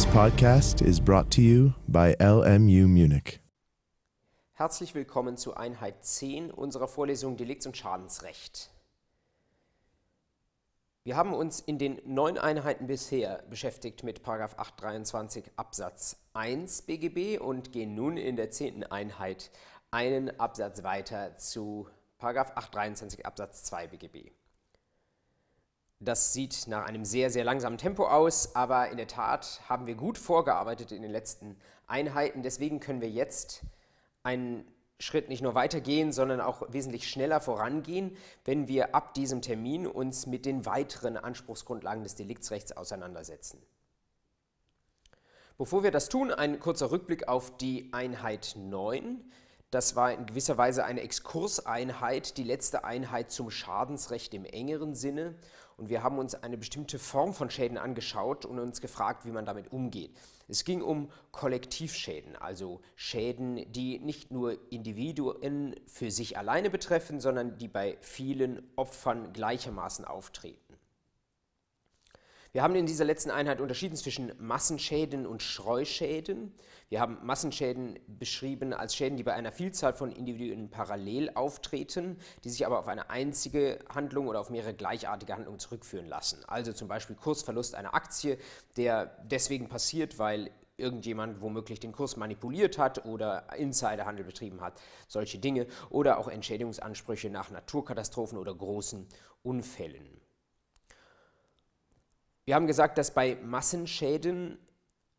This podcast is brought to you by LMU Munich. Herzlich willkommen zu Einheit 10 unserer Vorlesung Delikts- und Schadensrecht. Wir haben uns in den neun Einheiten bisher beschäftigt mit 823 Absatz 1 BGB und gehen nun in der zehnten Einheit einen Absatz weiter zu 823 Absatz 2 BGB. Das sieht nach einem sehr, sehr langsamen Tempo aus, aber in der Tat haben wir gut vorgearbeitet in den letzten Einheiten. Deswegen können wir jetzt einen Schritt nicht nur weitergehen, sondern auch wesentlich schneller vorangehen, wenn wir ab diesem Termin uns mit den weiteren Anspruchsgrundlagen des Deliktsrechts auseinandersetzen. Bevor wir das tun, ein kurzer Rückblick auf die Einheit 9. Das war in gewisser Weise eine Exkurseinheit, die letzte Einheit zum Schadensrecht im engeren Sinne. Und wir haben uns eine bestimmte Form von Schäden angeschaut und uns gefragt, wie man damit umgeht. Es ging um Kollektivschäden, also Schäden, die nicht nur Individuen für sich alleine betreffen, sondern die bei vielen Opfern gleichermaßen auftreten. Wir haben in dieser letzten Einheit unterschieden zwischen Massenschäden und Streuschäden. Wir haben Massenschäden beschrieben als Schäden, die bei einer Vielzahl von Individuen parallel auftreten, die sich aber auf eine einzige Handlung oder auf mehrere gleichartige Handlungen zurückführen lassen. Also zum Beispiel Kursverlust einer Aktie, der deswegen passiert, weil irgendjemand womöglich den Kurs manipuliert hat oder Insiderhandel betrieben hat, solche Dinge. Oder auch Entschädigungsansprüche nach Naturkatastrophen oder großen Unfällen. Wir haben gesagt, dass bei Massenschäden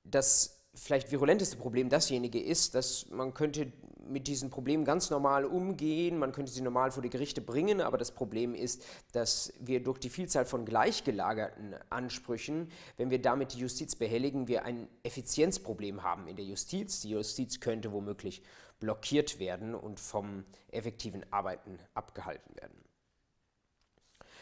das vielleicht virulenteste Problem dasjenige ist, dass man könnte mit diesen Problemen ganz normal umgehen, man könnte sie normal vor die Gerichte bringen, aber das Problem ist, dass wir durch die Vielzahl von gleichgelagerten Ansprüchen, wenn wir damit die Justiz behelligen, wir ein Effizienzproblem haben in der Justiz. Die Justiz könnte womöglich blockiert werden und vom effektiven Arbeiten abgehalten werden.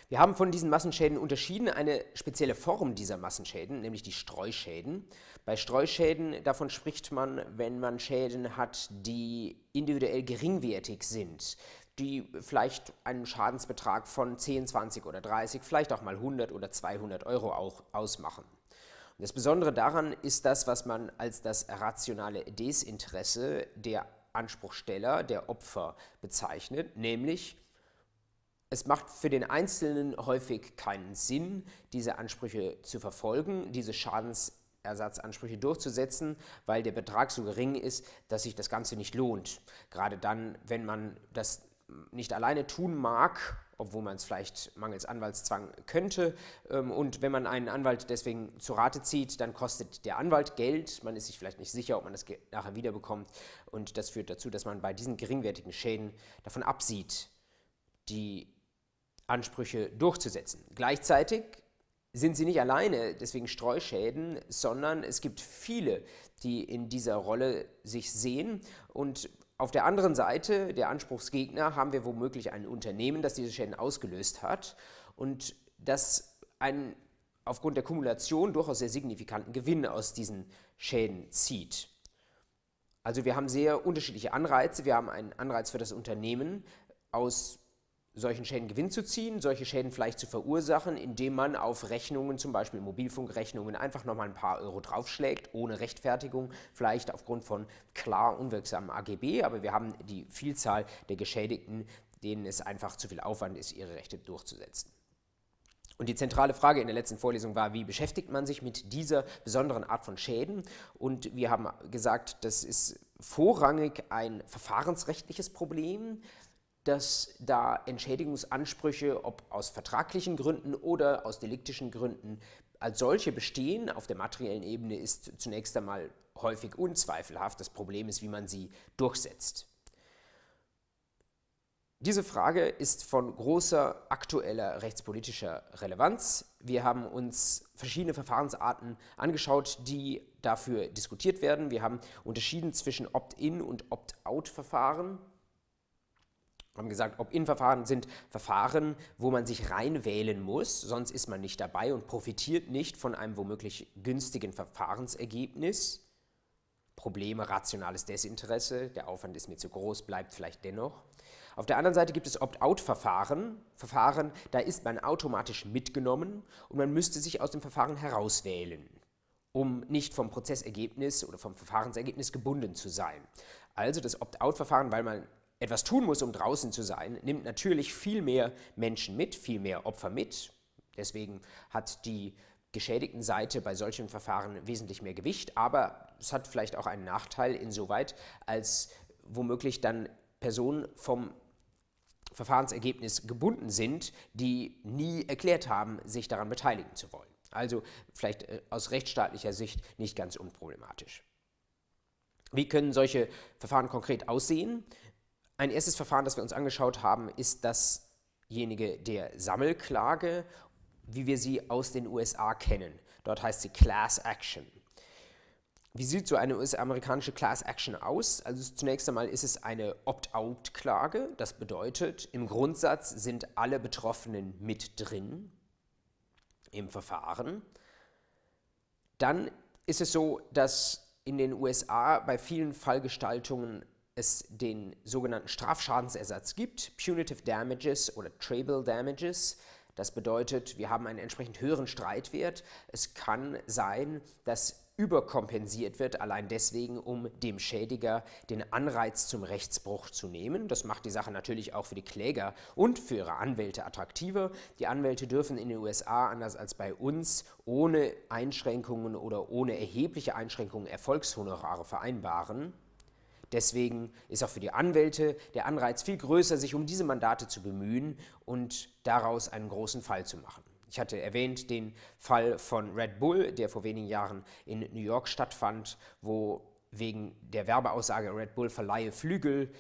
Wir haben von diesen Massenschäden unterschieden eine spezielle Form dieser Massenschäden, nämlich die Streuschäden. Bei Streuschäden, davon spricht man, wenn man Schäden hat, die individuell geringwertig sind, die vielleicht einen Schadensbetrag von 10, 20 oder 30, vielleicht auch mal 100 oder 200 Euro auch ausmachen. Und das Besondere daran ist das, was man als das rationale Desinteresse der Anspruchsteller, der Opfer bezeichnet, nämlich es macht für den Einzelnen häufig keinen Sinn, diese Ansprüche zu verfolgen, diese Schadensersatzansprüche durchzusetzen, weil der Betrag so gering ist, dass sich das Ganze nicht lohnt. Gerade dann, wenn man das nicht alleine tun mag, obwohl man es vielleicht mangels Anwaltszwang könnte. Ähm, und wenn man einen Anwalt deswegen zu Rate zieht, dann kostet der Anwalt Geld. Man ist sich vielleicht nicht sicher, ob man das nachher wiederbekommt. Und das führt dazu, dass man bei diesen geringwertigen Schäden davon absieht, die Ansprüche durchzusetzen. Gleichzeitig sind sie nicht alleine, deswegen Streuschäden, sondern es gibt viele, die in dieser Rolle sich sehen. Und auf der anderen Seite, der Anspruchsgegner, haben wir womöglich ein Unternehmen, das diese Schäden ausgelöst hat und das einen aufgrund der Kumulation durchaus sehr signifikanten Gewinn aus diesen Schäden zieht. Also wir haben sehr unterschiedliche Anreize. Wir haben einen Anreiz für das Unternehmen aus solchen Schäden Gewinn zu ziehen, solche Schäden vielleicht zu verursachen, indem man auf Rechnungen, zum Beispiel Mobilfunkrechnungen, einfach nochmal ein paar Euro draufschlägt, ohne Rechtfertigung, vielleicht aufgrund von klar unwirksamen AGB, aber wir haben die Vielzahl der Geschädigten, denen es einfach zu viel Aufwand ist, ihre Rechte durchzusetzen. Und die zentrale Frage in der letzten Vorlesung war, wie beschäftigt man sich mit dieser besonderen Art von Schäden? Und wir haben gesagt, das ist vorrangig ein verfahrensrechtliches Problem, dass da Entschädigungsansprüche, ob aus vertraglichen Gründen oder aus deliktischen Gründen, als solche bestehen. Auf der materiellen Ebene ist zunächst einmal häufig unzweifelhaft. Das Problem ist, wie man sie durchsetzt. Diese Frage ist von großer aktueller rechtspolitischer Relevanz. Wir haben uns verschiedene Verfahrensarten angeschaut, die dafür diskutiert werden. Wir haben unterschieden zwischen Opt-in und Opt-out-Verfahren haben gesagt, Opt-in-Verfahren sind Verfahren, wo man sich reinwählen muss, sonst ist man nicht dabei und profitiert nicht von einem womöglich günstigen Verfahrensergebnis. Probleme, rationales Desinteresse, der Aufwand ist mir zu groß, bleibt vielleicht dennoch. Auf der anderen Seite gibt es Opt-out-Verfahren, Verfahren, da ist man automatisch mitgenommen und man müsste sich aus dem Verfahren herauswählen. um nicht vom Prozessergebnis oder vom Verfahrensergebnis gebunden zu sein. Also das Opt-out-Verfahren, weil man etwas tun muss, um draußen zu sein, nimmt natürlich viel mehr Menschen mit, viel mehr Opfer mit. Deswegen hat die geschädigten Seite bei solchen Verfahren wesentlich mehr Gewicht, aber es hat vielleicht auch einen Nachteil insoweit, als womöglich dann Personen vom Verfahrensergebnis gebunden sind, die nie erklärt haben, sich daran beteiligen zu wollen. Also vielleicht äh, aus rechtsstaatlicher Sicht nicht ganz unproblematisch. Wie können solche Verfahren konkret aussehen? Ein erstes Verfahren, das wir uns angeschaut haben, ist dasjenige der Sammelklage, wie wir sie aus den USA kennen. Dort heißt sie Class Action. Wie sieht so eine US-amerikanische Class Action aus? Also zunächst einmal ist es eine Opt-out-Klage. Das bedeutet, im Grundsatz sind alle Betroffenen mit drin im Verfahren. Dann ist es so, dass in den USA bei vielen Fallgestaltungen es den sogenannten Strafschadensersatz gibt, Punitive Damages oder Tribal Damages. Das bedeutet, wir haben einen entsprechend höheren Streitwert. Es kann sein, dass überkompensiert wird, allein deswegen, um dem Schädiger den Anreiz zum Rechtsbruch zu nehmen. Das macht die Sache natürlich auch für die Kläger und für ihre Anwälte attraktiver. Die Anwälte dürfen in den USA, anders als bei uns, ohne Einschränkungen oder ohne erhebliche Einschränkungen Erfolgshonorare vereinbaren. Deswegen ist auch für die Anwälte der Anreiz viel größer, sich um diese Mandate zu bemühen und daraus einen großen Fall zu machen. Ich hatte erwähnt den Fall von Red Bull, der vor wenigen Jahren in New York stattfand, wo wegen der Werbeaussage Red Bull verleihe Flügel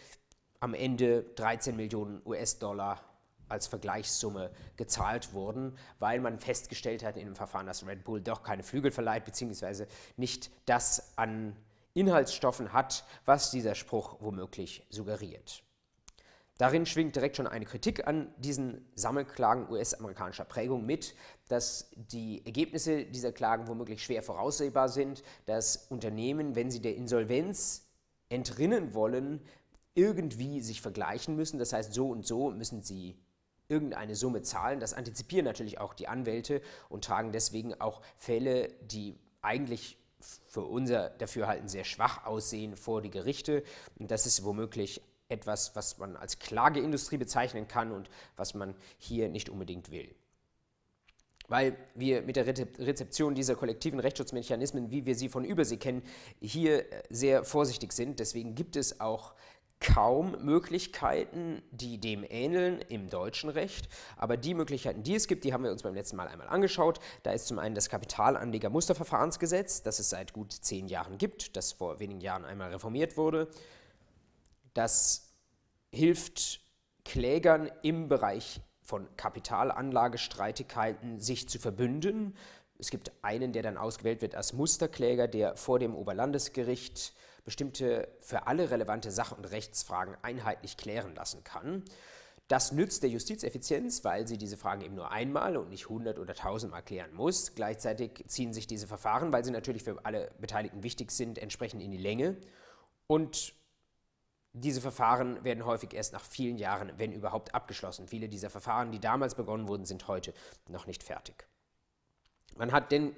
am Ende 13 Millionen US-Dollar als Vergleichssumme gezahlt wurden, weil man festgestellt hat in dem Verfahren, dass Red Bull doch keine Flügel verleiht, beziehungsweise nicht das an Inhaltsstoffen hat, was dieser Spruch womöglich suggeriert. Darin schwingt direkt schon eine Kritik an diesen Sammelklagen US-amerikanischer Prägung mit, dass die Ergebnisse dieser Klagen womöglich schwer voraussehbar sind, dass Unternehmen, wenn sie der Insolvenz entrinnen wollen, irgendwie sich vergleichen müssen. Das heißt, so und so müssen sie irgendeine Summe zahlen. Das antizipieren natürlich auch die Anwälte und tragen deswegen auch Fälle, die eigentlich für unser Dafürhalten sehr schwach aussehen, vor die Gerichte. Und das ist womöglich etwas, was man als Klageindustrie bezeichnen kann und was man hier nicht unbedingt will. Weil wir mit der Rezeption dieser kollektiven Rechtsschutzmechanismen, wie wir sie von Übersee kennen, hier sehr vorsichtig sind. Deswegen gibt es auch kaum Möglichkeiten, die dem ähneln im deutschen Recht. Aber die Möglichkeiten, die es gibt, die haben wir uns beim letzten Mal einmal angeschaut. Da ist zum einen das Kapitalanleger-Musterverfahrensgesetz, das es seit gut zehn Jahren gibt, das vor wenigen Jahren einmal reformiert wurde. Das hilft Klägern im Bereich von Kapitalanlagestreitigkeiten sich zu verbünden. Es gibt einen, der dann ausgewählt wird als Musterkläger, der vor dem Oberlandesgericht bestimmte für alle relevante Sach- und Rechtsfragen einheitlich klären lassen kann. Das nützt der Justizeffizienz, weil sie diese Fragen eben nur einmal und nicht hundert oder tausendmal klären muss. Gleichzeitig ziehen sich diese Verfahren, weil sie natürlich für alle Beteiligten wichtig sind, entsprechend in die Länge. Und diese Verfahren werden häufig erst nach vielen Jahren, wenn überhaupt, abgeschlossen. Viele dieser Verfahren, die damals begonnen wurden, sind heute noch nicht fertig. Man hat denn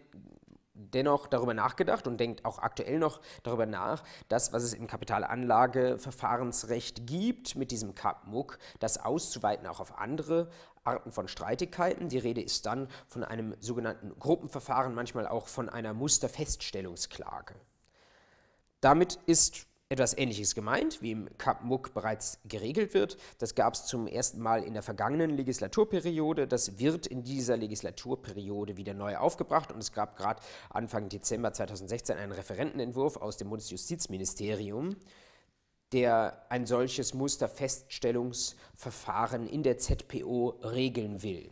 dennoch darüber nachgedacht und denkt auch aktuell noch darüber nach, das, was es im Kapitalanlageverfahrensrecht gibt, mit diesem CAPMUC, das auszuweiten auch auf andere Arten von Streitigkeiten. Die Rede ist dann von einem sogenannten Gruppenverfahren, manchmal auch von einer Musterfeststellungsklage. Damit ist etwas Ähnliches gemeint, wie im CAP-MUC bereits geregelt wird. Das gab es zum ersten Mal in der vergangenen Legislaturperiode. Das wird in dieser Legislaturperiode wieder neu aufgebracht und es gab gerade Anfang Dezember 2016 einen Referentenentwurf aus dem Bundesjustizministerium, der ein solches Musterfeststellungsverfahren in der ZPO regeln will.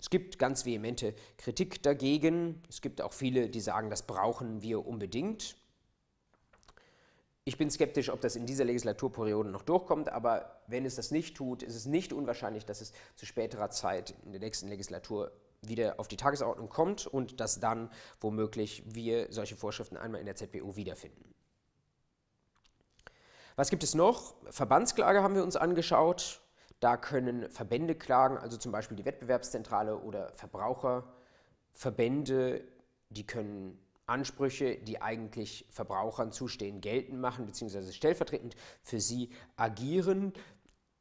Es gibt ganz vehemente Kritik dagegen. Es gibt auch viele, die sagen, das brauchen wir unbedingt. Ich bin skeptisch, ob das in dieser Legislaturperiode noch durchkommt, aber wenn es das nicht tut, ist es nicht unwahrscheinlich, dass es zu späterer Zeit in der nächsten Legislatur wieder auf die Tagesordnung kommt und dass dann womöglich wir solche Vorschriften einmal in der ZPU wiederfinden. Was gibt es noch? Verbandsklage haben wir uns angeschaut. Da können Verbände klagen, also zum Beispiel die Wettbewerbszentrale oder Verbraucherverbände, die können Ansprüche, die eigentlich Verbrauchern zustehen, geltend machen, beziehungsweise stellvertretend für sie agieren.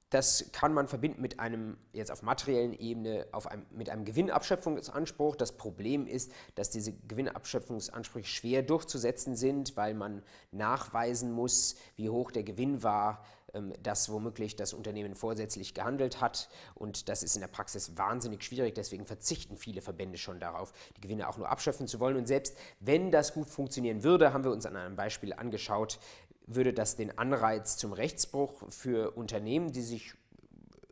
Das kann man verbinden mit einem, jetzt auf materiellen Ebene, auf einem, mit einem Gewinnabschöpfungsanspruch. Das Problem ist, dass diese Gewinnabschöpfungsansprüche schwer durchzusetzen sind, weil man nachweisen muss, wie hoch der Gewinn war, ähm, dass womöglich das Unternehmen vorsätzlich gehandelt hat. Und das ist in der Praxis wahnsinnig schwierig. Deswegen verzichten viele Verbände schon darauf, die Gewinne auch nur abschöpfen zu wollen. Und selbst wenn das gut funktionieren würde, haben wir uns an einem Beispiel angeschaut, würde das den Anreiz zum Rechtsbruch für Unternehmen, die sich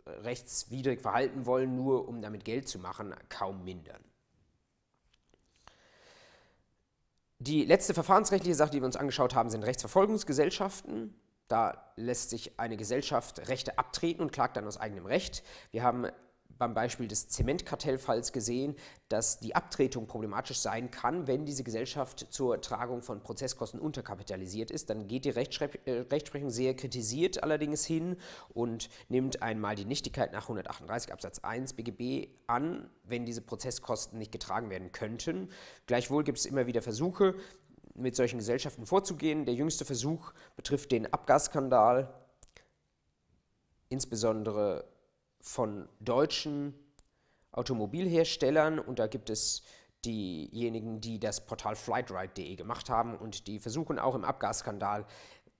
rechtswidrig verhalten wollen, nur um damit Geld zu machen, kaum mindern. Die letzte verfahrensrechtliche Sache, die wir uns angeschaut haben, sind Rechtsverfolgungsgesellschaften. Da lässt sich eine Gesellschaft Rechte abtreten und klagt dann aus eigenem Recht. Wir haben beim Beispiel des Zementkartellfalls gesehen, dass die Abtretung problematisch sein kann, wenn diese Gesellschaft zur Tragung von Prozesskosten unterkapitalisiert ist. Dann geht die äh, Rechtsprechung sehr kritisiert allerdings hin und nimmt einmal die Nichtigkeit nach 138 Absatz 1 BGB an, wenn diese Prozesskosten nicht getragen werden könnten. Gleichwohl gibt es immer wieder Versuche, mit solchen Gesellschaften vorzugehen. Der jüngste Versuch betrifft den Abgasskandal, insbesondere von deutschen Automobilherstellern und da gibt es diejenigen, die das Portal flightride.de gemacht haben und die versuchen auch im Abgasskandal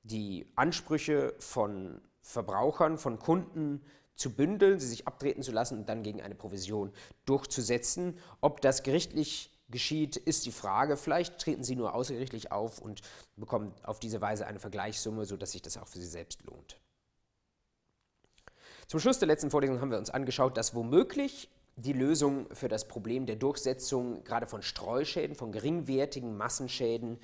die Ansprüche von Verbrauchern, von Kunden zu bündeln, sie sich abtreten zu lassen und dann gegen eine Provision durchzusetzen. Ob das gerichtlich geschieht, ist die Frage. Vielleicht treten sie nur außergerichtlich auf und bekommen auf diese Weise eine Vergleichssumme, sodass sich das auch für sie selbst lohnt. Zum Schluss der letzten Vorlesung haben wir uns angeschaut, dass womöglich die Lösung für das Problem der Durchsetzung gerade von Streuschäden, von geringwertigen Massenschäden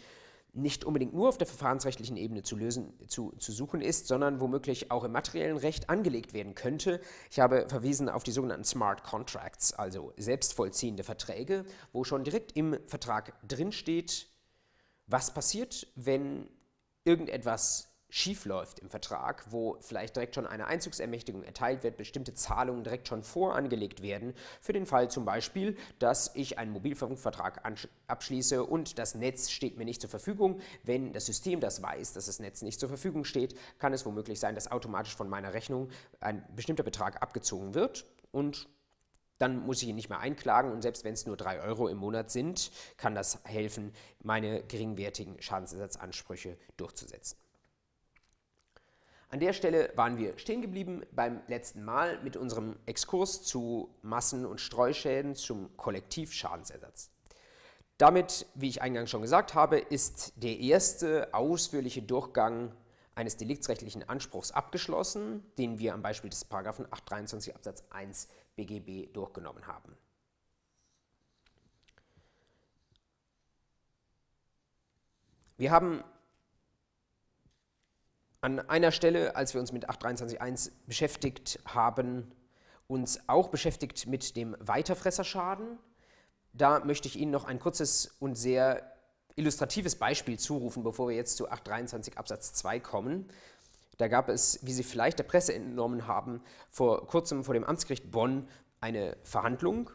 nicht unbedingt nur auf der verfahrensrechtlichen Ebene zu, lösen, zu, zu suchen ist, sondern womöglich auch im materiellen Recht angelegt werden könnte. Ich habe verwiesen auf die sogenannten Smart Contracts, also selbstvollziehende Verträge, wo schon direkt im Vertrag drinsteht, was passiert, wenn irgendetwas schiefläuft im Vertrag, wo vielleicht direkt schon eine Einzugsermächtigung erteilt wird, bestimmte Zahlungen direkt schon vorangelegt werden, für den Fall zum Beispiel, dass ich einen Mobilfunkvertrag abschließe und das Netz steht mir nicht zur Verfügung. Wenn das System das weiß, dass das Netz nicht zur Verfügung steht, kann es womöglich sein, dass automatisch von meiner Rechnung ein bestimmter Betrag abgezogen wird und dann muss ich ihn nicht mehr einklagen und selbst wenn es nur 3 Euro im Monat sind, kann das helfen, meine geringwertigen Schadensersatzansprüche durchzusetzen. An der Stelle waren wir stehen geblieben beim letzten Mal mit unserem Exkurs zu Massen- und Streuschäden zum Kollektivschadensersatz. Damit, wie ich eingangs schon gesagt habe, ist der erste ausführliche Durchgang eines deliktsrechtlichen Anspruchs abgeschlossen, den wir am Beispiel des 823 Absatz 1 BGB durchgenommen haben. Wir haben an einer Stelle, als wir uns mit 823.1 beschäftigt haben, uns auch beschäftigt mit dem Weiterfresserschaden. Da möchte ich Ihnen noch ein kurzes und sehr illustratives Beispiel zurufen, bevor wir jetzt zu 823 Absatz 2 kommen. Da gab es, wie Sie vielleicht der Presse entnommen haben, vor kurzem vor dem Amtsgericht Bonn eine Verhandlung.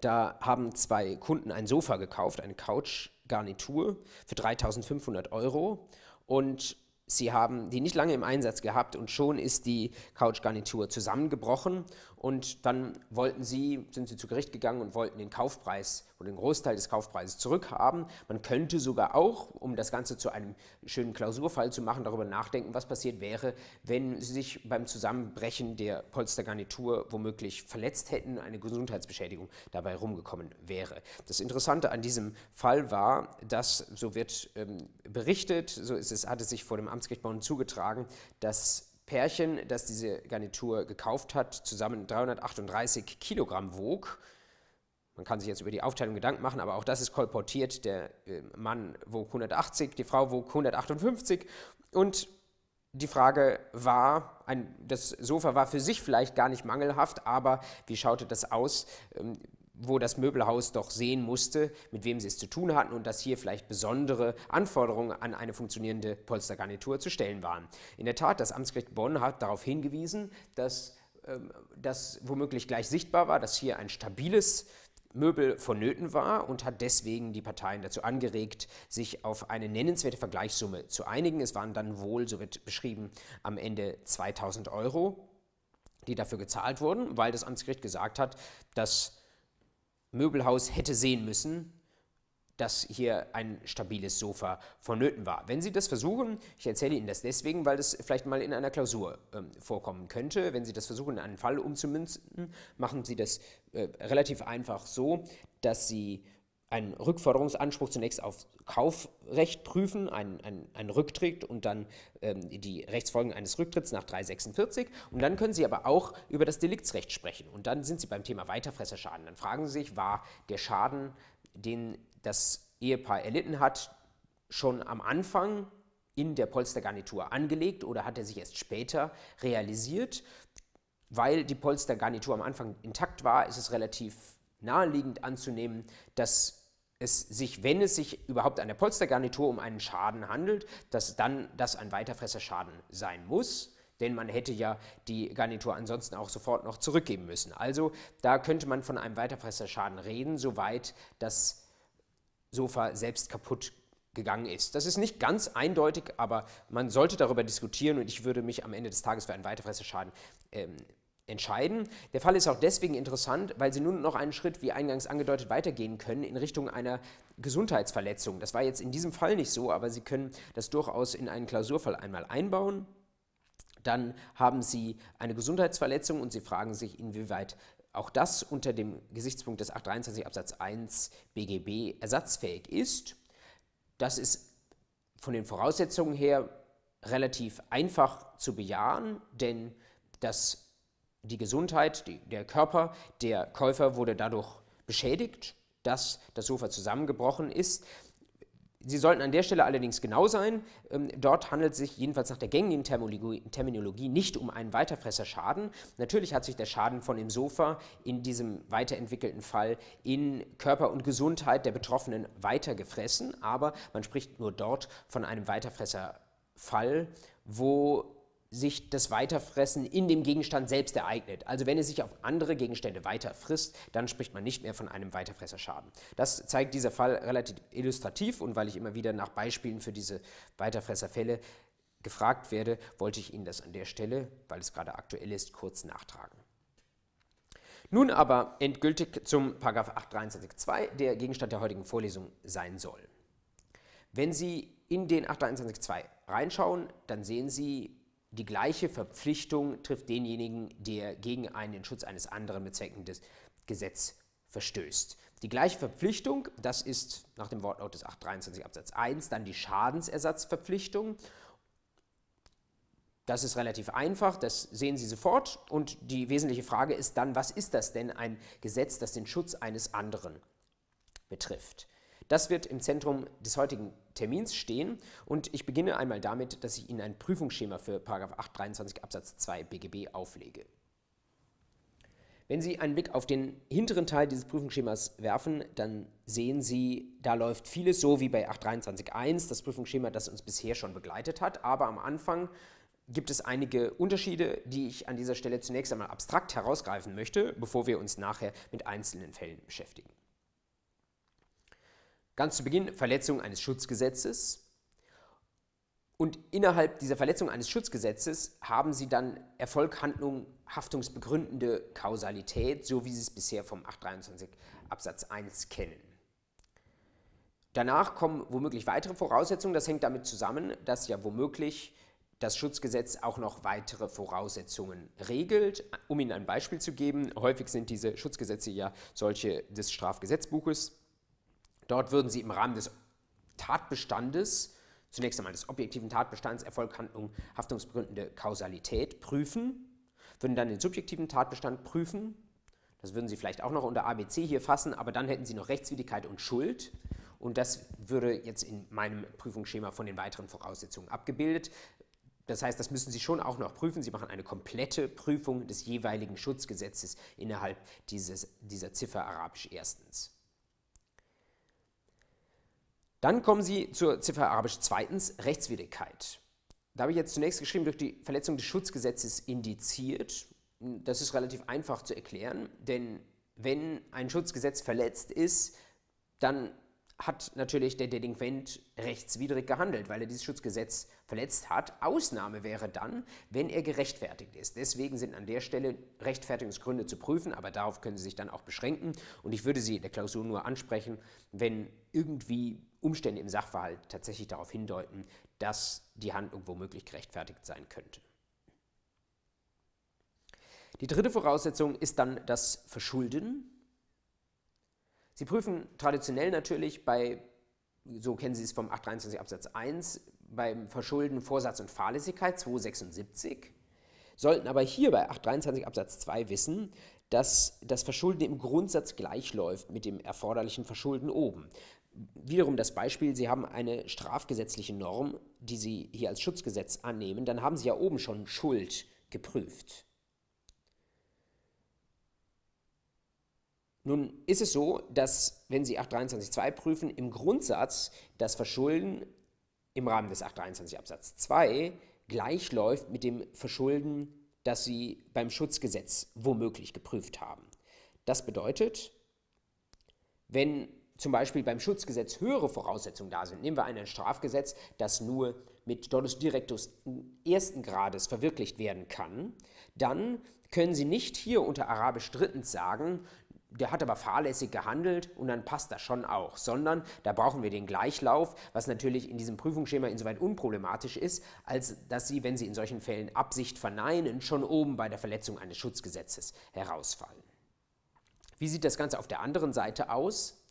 Da haben zwei Kunden ein Sofa gekauft, eine Couch-Garnitur für 3500 Euro. Und Sie haben die nicht lange im Einsatz gehabt und schon ist die Couchgarnitur zusammengebrochen und dann wollten sie, sind sie zu Gericht gegangen und wollten den Kaufpreis oder den Großteil des Kaufpreises zurückhaben. Man könnte sogar auch, um das Ganze zu einem schönen Klausurfall zu machen, darüber nachdenken, was passiert wäre, wenn sie sich beim Zusammenbrechen der Polstergarnitur womöglich verletzt hätten, eine Gesundheitsbeschädigung dabei rumgekommen wäre. Das Interessante an diesem Fall war, dass, so wird ähm, berichtet, so ist es, hat es sich vor dem Amtsgericht Bonn zugetragen, dass Pärchen, das diese Garnitur gekauft hat, zusammen 338 Kilogramm wog. Man kann sich jetzt über die Aufteilung Gedanken machen, aber auch das ist kolportiert. Der äh, Mann wog 180, die Frau wog 158 und die Frage war, ein, das Sofa war für sich vielleicht gar nicht mangelhaft, aber wie schaute das aus? Ähm, wo das Möbelhaus doch sehen musste, mit wem sie es zu tun hatten und dass hier vielleicht besondere Anforderungen an eine funktionierende Polstergarnitur zu stellen waren. In der Tat, das Amtsgericht Bonn hat darauf hingewiesen, dass ähm, das womöglich gleich sichtbar war, dass hier ein stabiles Möbel vonnöten war und hat deswegen die Parteien dazu angeregt, sich auf eine nennenswerte Vergleichssumme zu einigen. Es waren dann wohl, so wird beschrieben, am Ende 2000 Euro, die dafür gezahlt wurden, weil das Amtsgericht gesagt hat, das Möbelhaus hätte sehen müssen, dass hier ein stabiles Sofa vonnöten war. Wenn Sie das versuchen, ich erzähle Ihnen das deswegen, weil das vielleicht mal in einer Klausur ähm, vorkommen könnte, wenn Sie das versuchen, in einen Fall umzumünzen, machen Sie das äh, relativ einfach so, dass Sie einen Rückforderungsanspruch zunächst auf Kaufrecht prüfen, einen, einen, einen Rücktritt und dann ähm, die Rechtsfolgen eines Rücktritts nach 346. Und dann können Sie aber auch über das Deliktsrecht sprechen. Und dann sind Sie beim Thema Weiterfresserschaden. Dann fragen Sie sich, war der Schaden, den das Ehepaar erlitten hat, schon am Anfang in der Polstergarnitur angelegt oder hat er sich erst später realisiert? Weil die Polstergarnitur am Anfang intakt war, ist es relativ naheliegend anzunehmen, dass es sich, wenn es sich überhaupt an der Polstergarnitur um einen Schaden handelt, dass dann das ein Weiterfresserschaden sein muss, denn man hätte ja die Garnitur ansonsten auch sofort noch zurückgeben müssen. Also da könnte man von einem Weiterfresserschaden reden, soweit das Sofa selbst kaputt gegangen ist. Das ist nicht ganz eindeutig, aber man sollte darüber diskutieren und ich würde mich am Ende des Tages für einen Weiterfresserschaden ähm, entscheiden. Der Fall ist auch deswegen interessant, weil Sie nun noch einen Schritt, wie eingangs angedeutet, weitergehen können in Richtung einer Gesundheitsverletzung. Das war jetzt in diesem Fall nicht so, aber Sie können das durchaus in einen Klausurfall einmal einbauen. Dann haben Sie eine Gesundheitsverletzung und Sie fragen sich, inwieweit auch das unter dem Gesichtspunkt des 823 Absatz 1 BGB ersatzfähig ist. Das ist von den Voraussetzungen her relativ einfach zu bejahen, denn das, die Gesundheit, die, der Körper der Käufer wurde dadurch beschädigt, dass das Sofa zusammengebrochen ist. Sie sollten an der Stelle allerdings genau sein. Ähm, dort handelt es sich jedenfalls nach der gängigen Terminologie nicht um einen Weiterfresserschaden. Natürlich hat sich der Schaden von dem Sofa in diesem weiterentwickelten Fall in Körper und Gesundheit der Betroffenen weitergefressen, aber man spricht nur dort von einem Weiterfresserfall, wo sich das Weiterfressen in dem Gegenstand selbst ereignet. Also wenn es sich auf andere Gegenstände weiterfrisst, dann spricht man nicht mehr von einem Weiterfresserschaden. Das zeigt dieser Fall relativ illustrativ und weil ich immer wieder nach Beispielen für diese Weiterfresserfälle gefragt werde, wollte ich Ihnen das an der Stelle, weil es gerade aktuell ist, kurz nachtragen. Nun aber endgültig zum 823.2, der Gegenstand der heutigen Vorlesung sein soll. Wenn Sie in den 823.2 reinschauen, dann sehen Sie die gleiche Verpflichtung trifft denjenigen, der gegen einen den Schutz eines anderen mit Zwecken des Gesetzes verstößt. Die gleiche Verpflichtung, das ist nach dem Wortlaut des 823 Absatz 1 dann die Schadensersatzverpflichtung. Das ist relativ einfach, das sehen Sie sofort. Und die wesentliche Frage ist dann, was ist das denn ein Gesetz, das den Schutz eines anderen betrifft? Das wird im Zentrum des heutigen Termins stehen und ich beginne einmal damit, dass ich Ihnen ein Prüfungsschema für 823 Absatz 2 BGB auflege. Wenn Sie einen Blick auf den hinteren Teil dieses Prüfungsschemas werfen, dann sehen Sie, da läuft vieles so wie bei 823.1, das Prüfungsschema, das uns bisher schon begleitet hat, aber am Anfang gibt es einige Unterschiede, die ich an dieser Stelle zunächst einmal abstrakt herausgreifen möchte, bevor wir uns nachher mit einzelnen Fällen beschäftigen. Ganz zu Beginn Verletzung eines Schutzgesetzes. Und innerhalb dieser Verletzung eines Schutzgesetzes haben sie dann Erfolghandlung, haftungsbegründende Kausalität, so wie sie es bisher vom 823 Absatz 1 kennen. Danach kommen womöglich weitere Voraussetzungen. Das hängt damit zusammen, dass ja womöglich das Schutzgesetz auch noch weitere Voraussetzungen regelt. Um Ihnen ein Beispiel zu geben, häufig sind diese Schutzgesetze ja solche des Strafgesetzbuches. Dort würden Sie im Rahmen des Tatbestandes, zunächst einmal des objektiven Tatbestands, Erfolghandlung, haftungsbegründende Kausalität prüfen, würden dann den subjektiven Tatbestand prüfen. Das würden Sie vielleicht auch noch unter ABC hier fassen, aber dann hätten Sie noch Rechtswidrigkeit und Schuld. Und das würde jetzt in meinem Prüfungsschema von den weiteren Voraussetzungen abgebildet. Das heißt, das müssen Sie schon auch noch prüfen. Sie machen eine komplette Prüfung des jeweiligen Schutzgesetzes innerhalb dieses, dieser Ziffer Arabisch erstens. Dann kommen Sie zur Ziffer Arabisch zweitens, Rechtswidrigkeit. Da habe ich jetzt zunächst geschrieben, durch die Verletzung des Schutzgesetzes indiziert. Das ist relativ einfach zu erklären, denn wenn ein Schutzgesetz verletzt ist, dann hat natürlich der Delinquent rechtswidrig gehandelt, weil er dieses Schutzgesetz verletzt hat. Ausnahme wäre dann, wenn er gerechtfertigt ist. Deswegen sind an der Stelle Rechtfertigungsgründe zu prüfen, aber darauf können Sie sich dann auch beschränken. Und ich würde Sie in der Klausur nur ansprechen, wenn irgendwie Umstände im Sachverhalt tatsächlich darauf hindeuten, dass die Handlung womöglich gerechtfertigt sein könnte. Die dritte Voraussetzung ist dann das Verschulden. Sie prüfen traditionell natürlich bei, so kennen Sie es vom 823 Absatz 1, beim Verschulden Vorsatz und Fahrlässigkeit 276, sollten aber hier bei 823 Absatz 2 wissen, dass das Verschulden im Grundsatz gleichläuft mit dem erforderlichen Verschulden oben. Wiederum das Beispiel, Sie haben eine strafgesetzliche Norm, die Sie hier als Schutzgesetz annehmen, dann haben Sie ja oben schon Schuld geprüft. Nun ist es so, dass, wenn Sie 823.2 prüfen, im Grundsatz das Verschulden im Rahmen des 823 Absatz 2 gleichläuft mit dem Verschulden, das Sie beim Schutzgesetz womöglich geprüft haben. Das bedeutet, wenn zum Beispiel beim Schutzgesetz höhere Voraussetzungen da sind, nehmen wir ein Strafgesetz, das nur mit Dolus Directus ersten Grades verwirklicht werden kann, dann können Sie nicht hier unter Arabisch drittens sagen, der hat aber fahrlässig gehandelt und dann passt das schon auch, sondern da brauchen wir den Gleichlauf, was natürlich in diesem Prüfungsschema insoweit unproblematisch ist, als dass Sie, wenn Sie in solchen Fällen Absicht verneinen, schon oben bei der Verletzung eines Schutzgesetzes herausfallen. Wie sieht das Ganze auf der anderen Seite aus?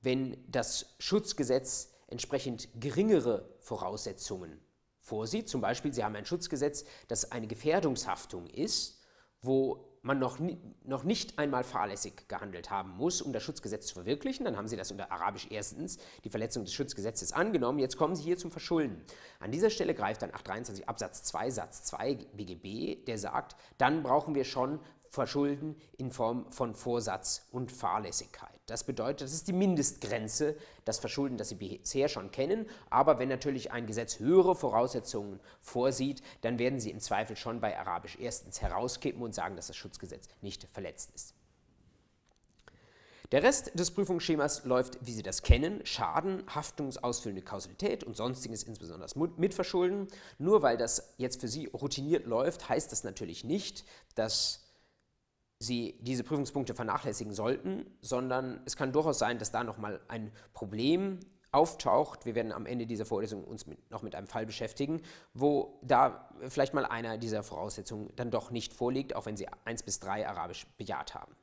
Wenn das Schutzgesetz entsprechend geringere Voraussetzungen vorsieht, zum Beispiel Sie haben ein Schutzgesetz, das eine Gefährdungshaftung ist, wo man noch, noch nicht einmal fahrlässig gehandelt haben muss, um das Schutzgesetz zu verwirklichen. Dann haben Sie das unter Arabisch erstens die Verletzung des Schutzgesetzes angenommen. Jetzt kommen Sie hier zum Verschulden. An dieser Stelle greift dann 823 Absatz 2 Satz 2 BGB, der sagt, dann brauchen wir schon Verschulden in Form von Vorsatz und Fahrlässigkeit. Das bedeutet, das ist die Mindestgrenze, das Verschulden, das Sie bisher schon kennen. Aber wenn natürlich ein Gesetz höhere Voraussetzungen vorsieht, dann werden Sie im Zweifel schon bei Arabisch erstens herauskippen und sagen, dass das Schutzgesetz nicht verletzt ist. Der Rest des Prüfungsschemas läuft, wie Sie das kennen, Schaden, haftungsausfüllende Kausalität und sonstiges, insbesondere Mitverschulden. Nur weil das jetzt für Sie routiniert läuft, heißt das natürlich nicht, dass Sie diese Prüfungspunkte vernachlässigen sollten, sondern es kann durchaus sein, dass da nochmal ein Problem auftaucht. Wir werden am Ende dieser Vorlesung uns mit, noch mit einem Fall beschäftigen, wo da vielleicht mal einer dieser Voraussetzungen dann doch nicht vorliegt, auch wenn Sie 1 bis 3 Arabisch bejaht haben.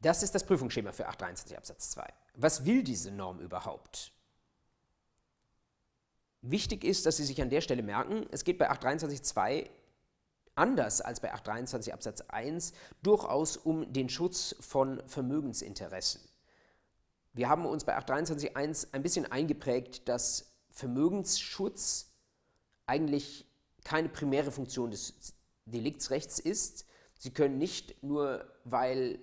Das ist das Prüfungsschema für 823 Absatz 2. Was will diese Norm überhaupt? Wichtig ist, dass Sie sich an der Stelle merken, es geht bei 823.2 anders als bei 823 Absatz 1 durchaus um den Schutz von Vermögensinteressen. Wir haben uns bei 823.1 ein bisschen eingeprägt, dass Vermögensschutz eigentlich keine primäre Funktion des Deliktsrechts ist. Sie können nicht nur, weil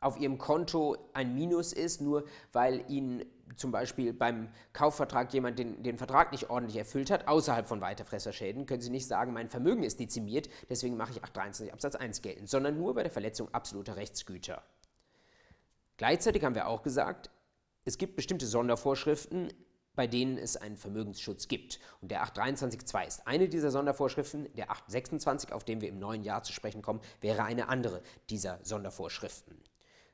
auf Ihrem Konto ein Minus ist, nur weil Ihnen zum Beispiel beim Kaufvertrag jemand den, den Vertrag nicht ordentlich erfüllt hat, außerhalb von Weiterfresserschäden, können Sie nicht sagen, mein Vermögen ist dezimiert, deswegen mache ich 823 Absatz 1 geltend, sondern nur bei der Verletzung absoluter Rechtsgüter. Gleichzeitig haben wir auch gesagt, es gibt bestimmte Sondervorschriften, bei denen es einen Vermögensschutz gibt. Und der 823.2 ist eine dieser Sondervorschriften. Der 826, auf den wir im neuen Jahr zu sprechen kommen, wäre eine andere dieser Sondervorschriften.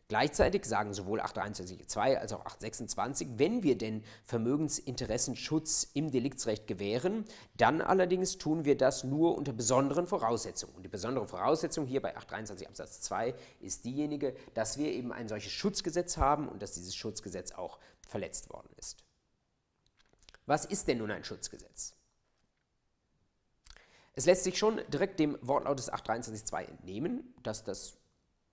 Gleichzeitig sagen sowohl 823.2 als auch 826, wenn wir denn Vermögensinteressenschutz im Deliktsrecht gewähren, dann allerdings tun wir das nur unter besonderen Voraussetzungen. Und die besondere Voraussetzung hier bei 823 Absatz 2 ist diejenige, dass wir eben ein solches Schutzgesetz haben und dass dieses Schutzgesetz auch verletzt worden ist. Was ist denn nun ein Schutzgesetz? Es lässt sich schon direkt dem Wortlaut des 823.2 entnehmen, dass das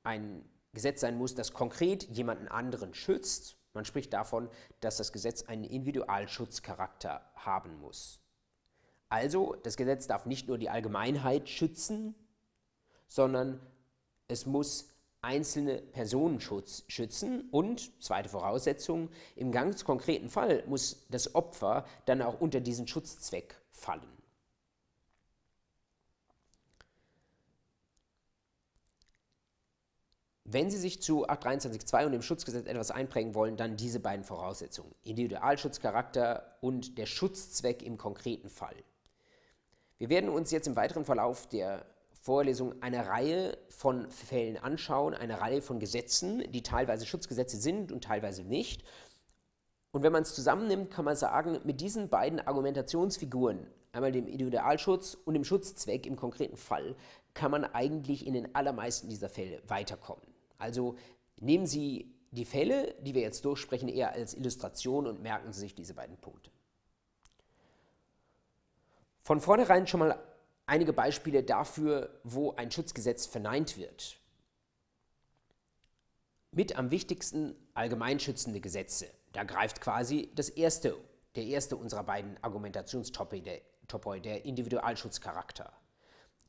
ein Gesetz sein muss, das konkret jemanden anderen schützt. Man spricht davon, dass das Gesetz einen Individualschutzcharakter haben muss. Also, das Gesetz darf nicht nur die Allgemeinheit schützen, sondern es muss einzelne Personen schützen und, zweite Voraussetzung, im ganz konkreten Fall muss das Opfer dann auch unter diesen Schutzzweck fallen. Wenn Sie sich zu 823.2 und dem Schutzgesetz etwas einprägen wollen, dann diese beiden Voraussetzungen. Individualschutzcharakter und der Schutzzweck im konkreten Fall. Wir werden uns jetzt im weiteren Verlauf der Vorlesung eine Reihe von Fällen anschauen, eine Reihe von Gesetzen, die teilweise Schutzgesetze sind und teilweise nicht. Und wenn man es zusammennimmt, kann man sagen, mit diesen beiden Argumentationsfiguren, einmal dem Individualschutz und dem Schutzzweck im konkreten Fall, kann man eigentlich in den allermeisten dieser Fälle weiterkommen. Also nehmen Sie die Fälle, die wir jetzt durchsprechen, eher als Illustration und merken Sie sich diese beiden Punkte. Von vornherein schon mal einige Beispiele dafür, wo ein Schutzgesetz verneint wird. Mit am wichtigsten allgemeinschützende Gesetze. Da greift quasi das erste, der erste unserer beiden Argumentationstopoi, der, der Individualschutzcharakter.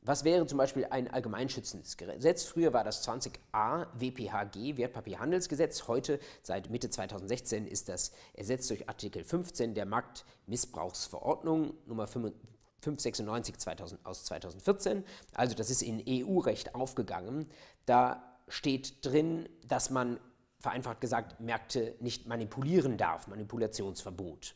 Was wäre zum Beispiel ein allgemeinschützendes Gesetz? Früher war das 20a WPHG, Wertpapierhandelsgesetz. Heute, seit Mitte 2016, ist das ersetzt durch Artikel 15 der Marktmissbrauchsverordnung Nummer 596 2000, aus 2014. Also das ist in EU-Recht aufgegangen. Da steht drin, dass man vereinfacht gesagt Märkte nicht manipulieren darf, Manipulationsverbot.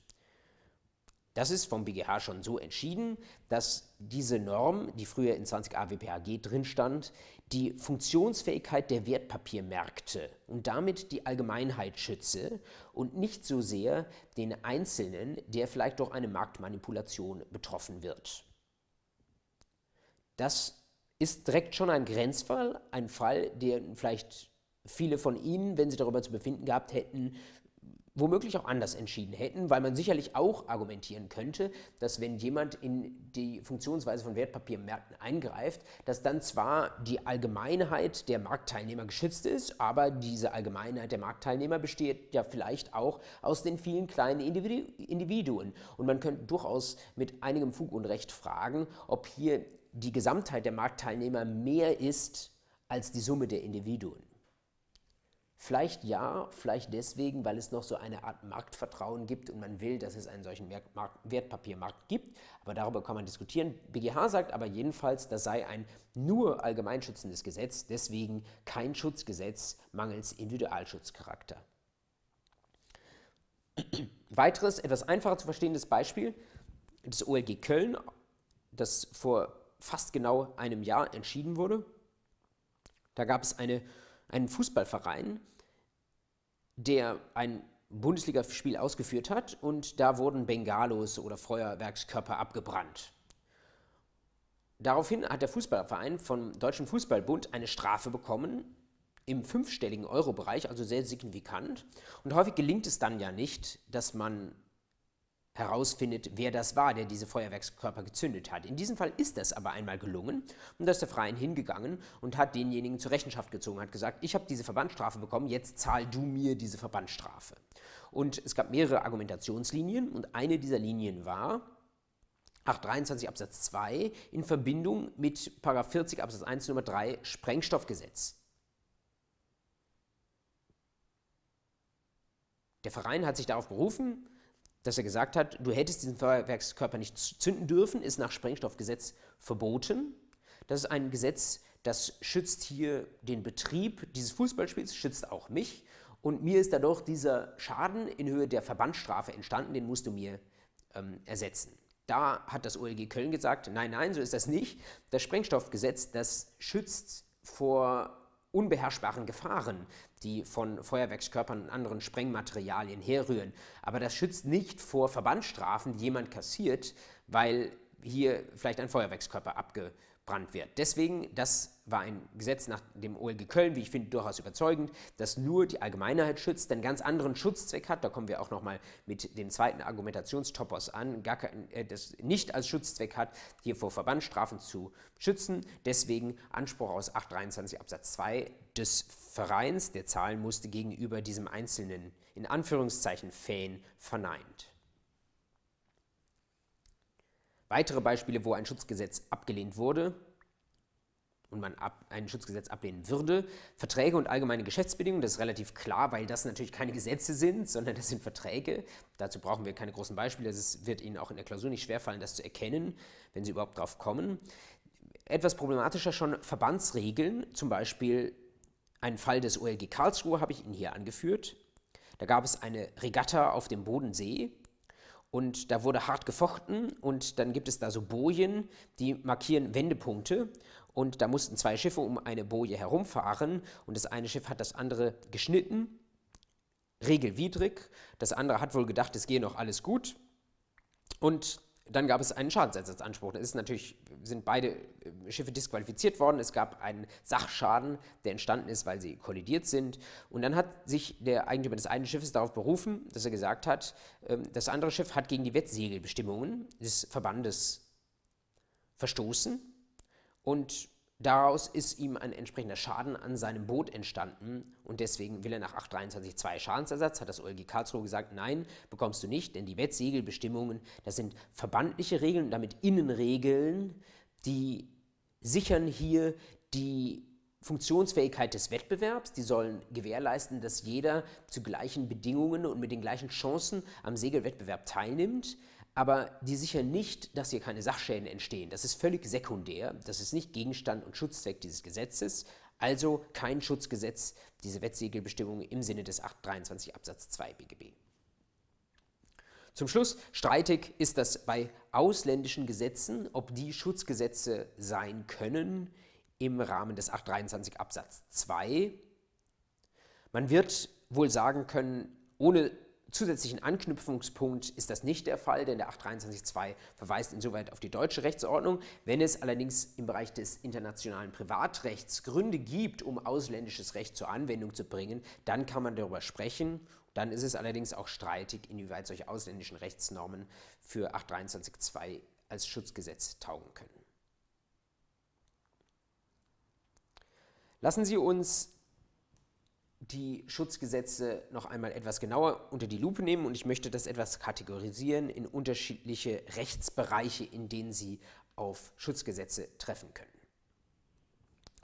Das ist vom BGH schon so entschieden, dass diese Norm, die früher in 20a WPHG drin stand, die Funktionsfähigkeit der Wertpapiermärkte und damit die Allgemeinheit schütze und nicht so sehr den Einzelnen, der vielleicht durch eine Marktmanipulation betroffen wird. Das ist direkt schon ein Grenzfall, ein Fall, der vielleicht viele von Ihnen, wenn Sie darüber zu befinden gehabt hätten, womöglich auch anders entschieden hätten, weil man sicherlich auch argumentieren könnte, dass wenn jemand in die Funktionsweise von Wertpapiermärkten eingreift, dass dann zwar die Allgemeinheit der Marktteilnehmer geschützt ist, aber diese Allgemeinheit der Marktteilnehmer besteht ja vielleicht auch aus den vielen kleinen Individuen. Und man könnte durchaus mit einigem Fug und Recht fragen, ob hier die Gesamtheit der Marktteilnehmer mehr ist als die Summe der Individuen. Vielleicht ja, vielleicht deswegen, weil es noch so eine Art Marktvertrauen gibt und man will, dass es einen solchen Wertpapiermarkt gibt. Aber darüber kann man diskutieren. BGH sagt aber jedenfalls, das sei ein nur allgemeinschützendes Gesetz, deswegen kein Schutzgesetz mangels Individualschutzcharakter. Weiteres, etwas einfacher zu verstehendes Beispiel, das OLG Köln, das vor fast genau einem Jahr entschieden wurde. Da gab es eine einen Fußballverein, der ein Bundesligaspiel ausgeführt hat und da wurden Bengalos oder Feuerwerkskörper abgebrannt. Daraufhin hat der Fußballverein vom Deutschen Fußballbund eine Strafe bekommen im fünfstelligen Euro-Bereich, also sehr signifikant. Und häufig gelingt es dann ja nicht, dass man herausfindet, wer das war, der diese Feuerwerkskörper gezündet hat. In diesem Fall ist das aber einmal gelungen und da ist der Verein hingegangen und hat denjenigen zur Rechenschaft gezogen, hat gesagt, ich habe diese Verbandsstrafe bekommen, jetzt zahl du mir diese Verbandsstrafe. Und es gab mehrere Argumentationslinien und eine dieser Linien war, 823 Absatz 2 in Verbindung mit 40 Absatz 1 Nummer 3 Sprengstoffgesetz. Der Verein hat sich darauf berufen, dass er gesagt hat, du hättest diesen Feuerwerkskörper nicht zünden dürfen, ist nach Sprengstoffgesetz verboten. Das ist ein Gesetz, das schützt hier den Betrieb dieses Fußballspiels, schützt auch mich. Und mir ist dadurch dieser Schaden in Höhe der Verbandsstrafe entstanden, den musst du mir ähm, ersetzen. Da hat das OLG Köln gesagt, nein, nein, so ist das nicht. Das Sprengstoffgesetz, das schützt vor unbeherrschbaren Gefahren, die von Feuerwerkskörpern und anderen Sprengmaterialien herrühren. Aber das schützt nicht vor Verbandsstrafen, die jemand kassiert, weil hier vielleicht ein Feuerwerkskörper abge wird. Deswegen, das war ein Gesetz nach dem OLG Köln, wie ich finde, durchaus überzeugend, das nur die Allgemeinheit schützt, einen ganz anderen Schutzzweck hat. Da kommen wir auch nochmal mit dem zweiten Argumentationstopos an, gar kein, äh, das nicht als Schutzzweck hat, hier vor Verbandsstrafen zu schützen. Deswegen Anspruch aus 823 Absatz 2 des Vereins, der zahlen musste, gegenüber diesem einzelnen, in Anführungszeichen, Fan verneint. Weitere Beispiele, wo ein Schutzgesetz abgelehnt wurde und man ab, ein Schutzgesetz ablehnen würde. Verträge und allgemeine Geschäftsbedingungen, das ist relativ klar, weil das natürlich keine Gesetze sind, sondern das sind Verträge. Dazu brauchen wir keine großen Beispiele. Es wird Ihnen auch in der Klausur nicht schwerfallen, das zu erkennen, wenn Sie überhaupt drauf kommen. Etwas problematischer schon Verbandsregeln, zum Beispiel einen Fall des OLG Karlsruhe habe ich Ihnen hier angeführt. Da gab es eine Regatta auf dem Bodensee und da wurde hart gefochten und dann gibt es da so Bojen, die markieren Wendepunkte. Und da mussten zwei Schiffe um eine Boje herumfahren und das eine Schiff hat das andere geschnitten, regelwidrig, das andere hat wohl gedacht, es gehe noch alles gut. Und dann gab es einen Schadensersatzanspruch. Da ist natürlich, sind beide äh, Schiffe disqualifiziert worden. Es gab einen Sachschaden, der entstanden ist, weil sie kollidiert sind. Und dann hat sich der Eigentümer des einen Schiffes darauf berufen, dass er gesagt hat, ähm, das andere Schiff hat gegen die Wettsegelbestimmungen des Verbandes verstoßen und Daraus ist ihm ein entsprechender Schaden an seinem Boot entstanden und deswegen will er nach 823.2 Schadensersatz, hat das OLG Karlsruhe gesagt, nein, bekommst du nicht, denn die Wettsegelbestimmungen, das sind verbandliche Regeln damit Innenregeln, die sichern hier die Funktionsfähigkeit des Wettbewerbs, die sollen gewährleisten, dass jeder zu gleichen Bedingungen und mit den gleichen Chancen am Segelwettbewerb teilnimmt aber die sichern nicht, dass hier keine Sachschäden entstehen. Das ist völlig sekundär, das ist nicht Gegenstand und Schutzzweck dieses Gesetzes, also kein Schutzgesetz, diese Wettsegelbestimmungen im Sinne des 823 Absatz 2 BGB. Zum Schluss, streitig ist das bei ausländischen Gesetzen, ob die Schutzgesetze sein können im Rahmen des 823 Absatz 2. Man wird wohl sagen können, ohne zusätzlichen Anknüpfungspunkt ist das nicht der Fall, denn der 823.2 verweist insoweit auf die deutsche Rechtsordnung. Wenn es allerdings im Bereich des internationalen Privatrechts Gründe gibt, um ausländisches Recht zur Anwendung zu bringen, dann kann man darüber sprechen. Dann ist es allerdings auch streitig, inwieweit solche ausländischen Rechtsnormen für 823.2 als Schutzgesetz taugen können. Lassen Sie uns die Schutzgesetze noch einmal etwas genauer unter die Lupe nehmen und ich möchte das etwas kategorisieren in unterschiedliche Rechtsbereiche, in denen Sie auf Schutzgesetze treffen können.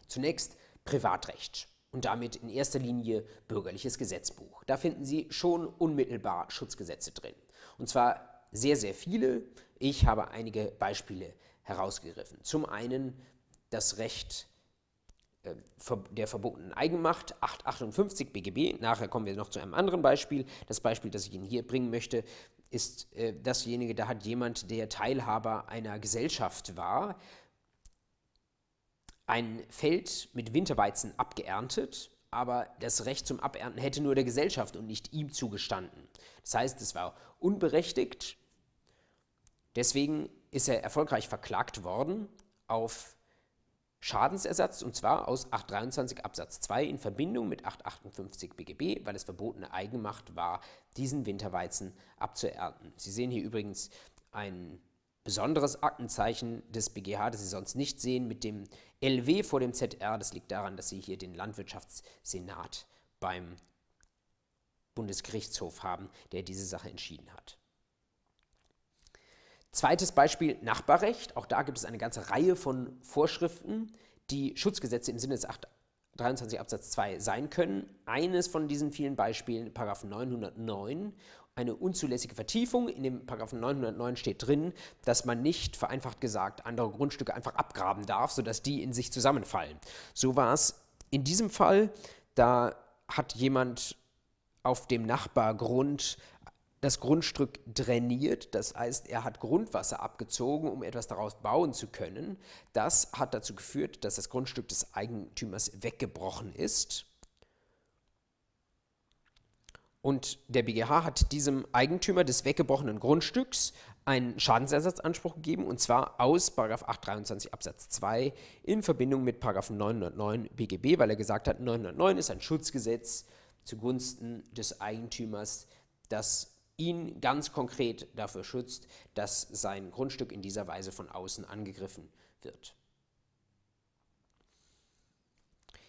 Zunächst Privatrecht und damit in erster Linie bürgerliches Gesetzbuch. Da finden Sie schon unmittelbar Schutzgesetze drin. Und zwar sehr, sehr viele. Ich habe einige Beispiele herausgegriffen. Zum einen das Recht der verbotenen Eigenmacht, 858 BGB. Nachher kommen wir noch zu einem anderen Beispiel. Das Beispiel, das ich Ihnen hier bringen möchte, ist äh, dasjenige, da hat jemand, der Teilhaber einer Gesellschaft war, ein Feld mit Winterweizen abgeerntet, aber das Recht zum Abernten hätte nur der Gesellschaft und nicht ihm zugestanden. Das heißt, es war unberechtigt. Deswegen ist er erfolgreich verklagt worden auf Schadensersatz und zwar aus 823 Absatz 2 in Verbindung mit 858 BGB, weil es verbotene Eigenmacht war, diesen Winterweizen abzuernten. Sie sehen hier übrigens ein besonderes Aktenzeichen des BGH, das Sie sonst nicht sehen, mit dem LW vor dem ZR. Das liegt daran, dass Sie hier den Landwirtschaftssenat beim Bundesgerichtshof haben, der diese Sache entschieden hat. Zweites Beispiel Nachbarrecht. Auch da gibt es eine ganze Reihe von Vorschriften, die Schutzgesetze im Sinne des 23 Absatz 2 sein können. Eines von diesen vielen Beispielen, Paragraph 909, eine unzulässige Vertiefung. In dem Paragraph 909 steht drin, dass man nicht, vereinfacht gesagt, andere Grundstücke einfach abgraben darf, sodass die in sich zusammenfallen. So war es in diesem Fall. Da hat jemand auf dem Nachbargrund das Grundstück drainiert, das heißt, er hat Grundwasser abgezogen, um etwas daraus bauen zu können. Das hat dazu geführt, dass das Grundstück des Eigentümers weggebrochen ist. Und der BGH hat diesem Eigentümer des weggebrochenen Grundstücks einen Schadensersatzanspruch gegeben, und zwar aus 823 Absatz 2 in Verbindung mit 909 BGB, weil er gesagt hat, 909 ist ein Schutzgesetz zugunsten des Eigentümers, das ihn ganz konkret dafür schützt, dass sein Grundstück in dieser Weise von außen angegriffen wird.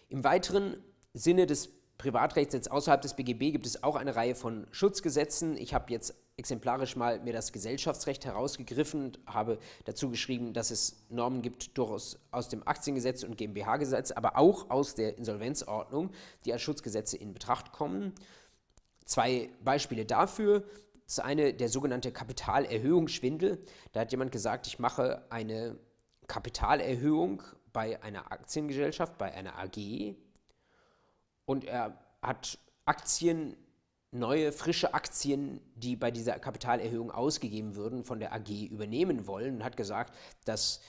Im weiteren Sinne des Privatrechts jetzt außerhalb des BGB gibt es auch eine Reihe von Schutzgesetzen. Ich habe jetzt exemplarisch mal mir das Gesellschaftsrecht herausgegriffen und habe dazu geschrieben, dass es Normen gibt durchaus aus dem Aktiengesetz und GmbH-Gesetz, aber auch aus der Insolvenzordnung, die als Schutzgesetze in Betracht kommen. Zwei Beispiele dafür. Das eine der sogenannte Kapitalerhöhungsschwindel. Da hat jemand gesagt, ich mache eine Kapitalerhöhung bei einer Aktiengesellschaft, bei einer AG Und er hat Aktien, neue, frische Aktien, die bei dieser Kapitalerhöhung ausgegeben würden, von der AG übernehmen wollen und hat gesagt, das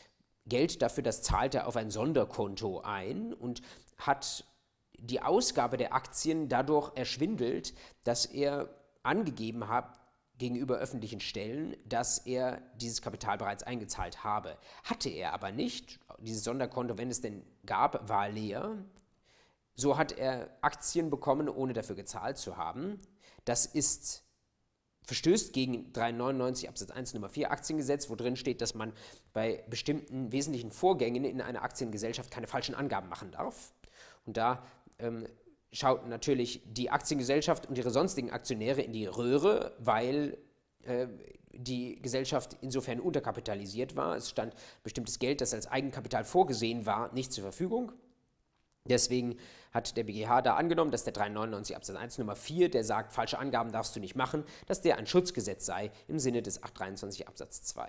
Geld dafür, das zahlt er auf ein Sonderkonto ein und hat die Ausgabe der Aktien dadurch erschwindelt, dass er angegeben hat gegenüber öffentlichen Stellen, dass er dieses Kapital bereits eingezahlt habe. Hatte er aber nicht. Dieses Sonderkonto, wenn es denn gab, war leer. So hat er Aktien bekommen, ohne dafür gezahlt zu haben. Das ist verstößt gegen 399 Absatz 1 Nummer 4 Aktiengesetz, wo drin steht, dass man bei bestimmten wesentlichen Vorgängen in einer Aktiengesellschaft keine falschen Angaben machen darf. Und da ähm, schaut natürlich die Aktiengesellschaft und ihre sonstigen Aktionäre in die Röhre, weil äh, die Gesellschaft insofern unterkapitalisiert war. Es stand bestimmtes Geld, das als Eigenkapital vorgesehen war, nicht zur Verfügung. Deswegen hat der BGH da angenommen, dass der 399 Absatz 1 Nummer 4, der sagt, falsche Angaben darfst du nicht machen, dass der ein Schutzgesetz sei im Sinne des 823 Absatz 2.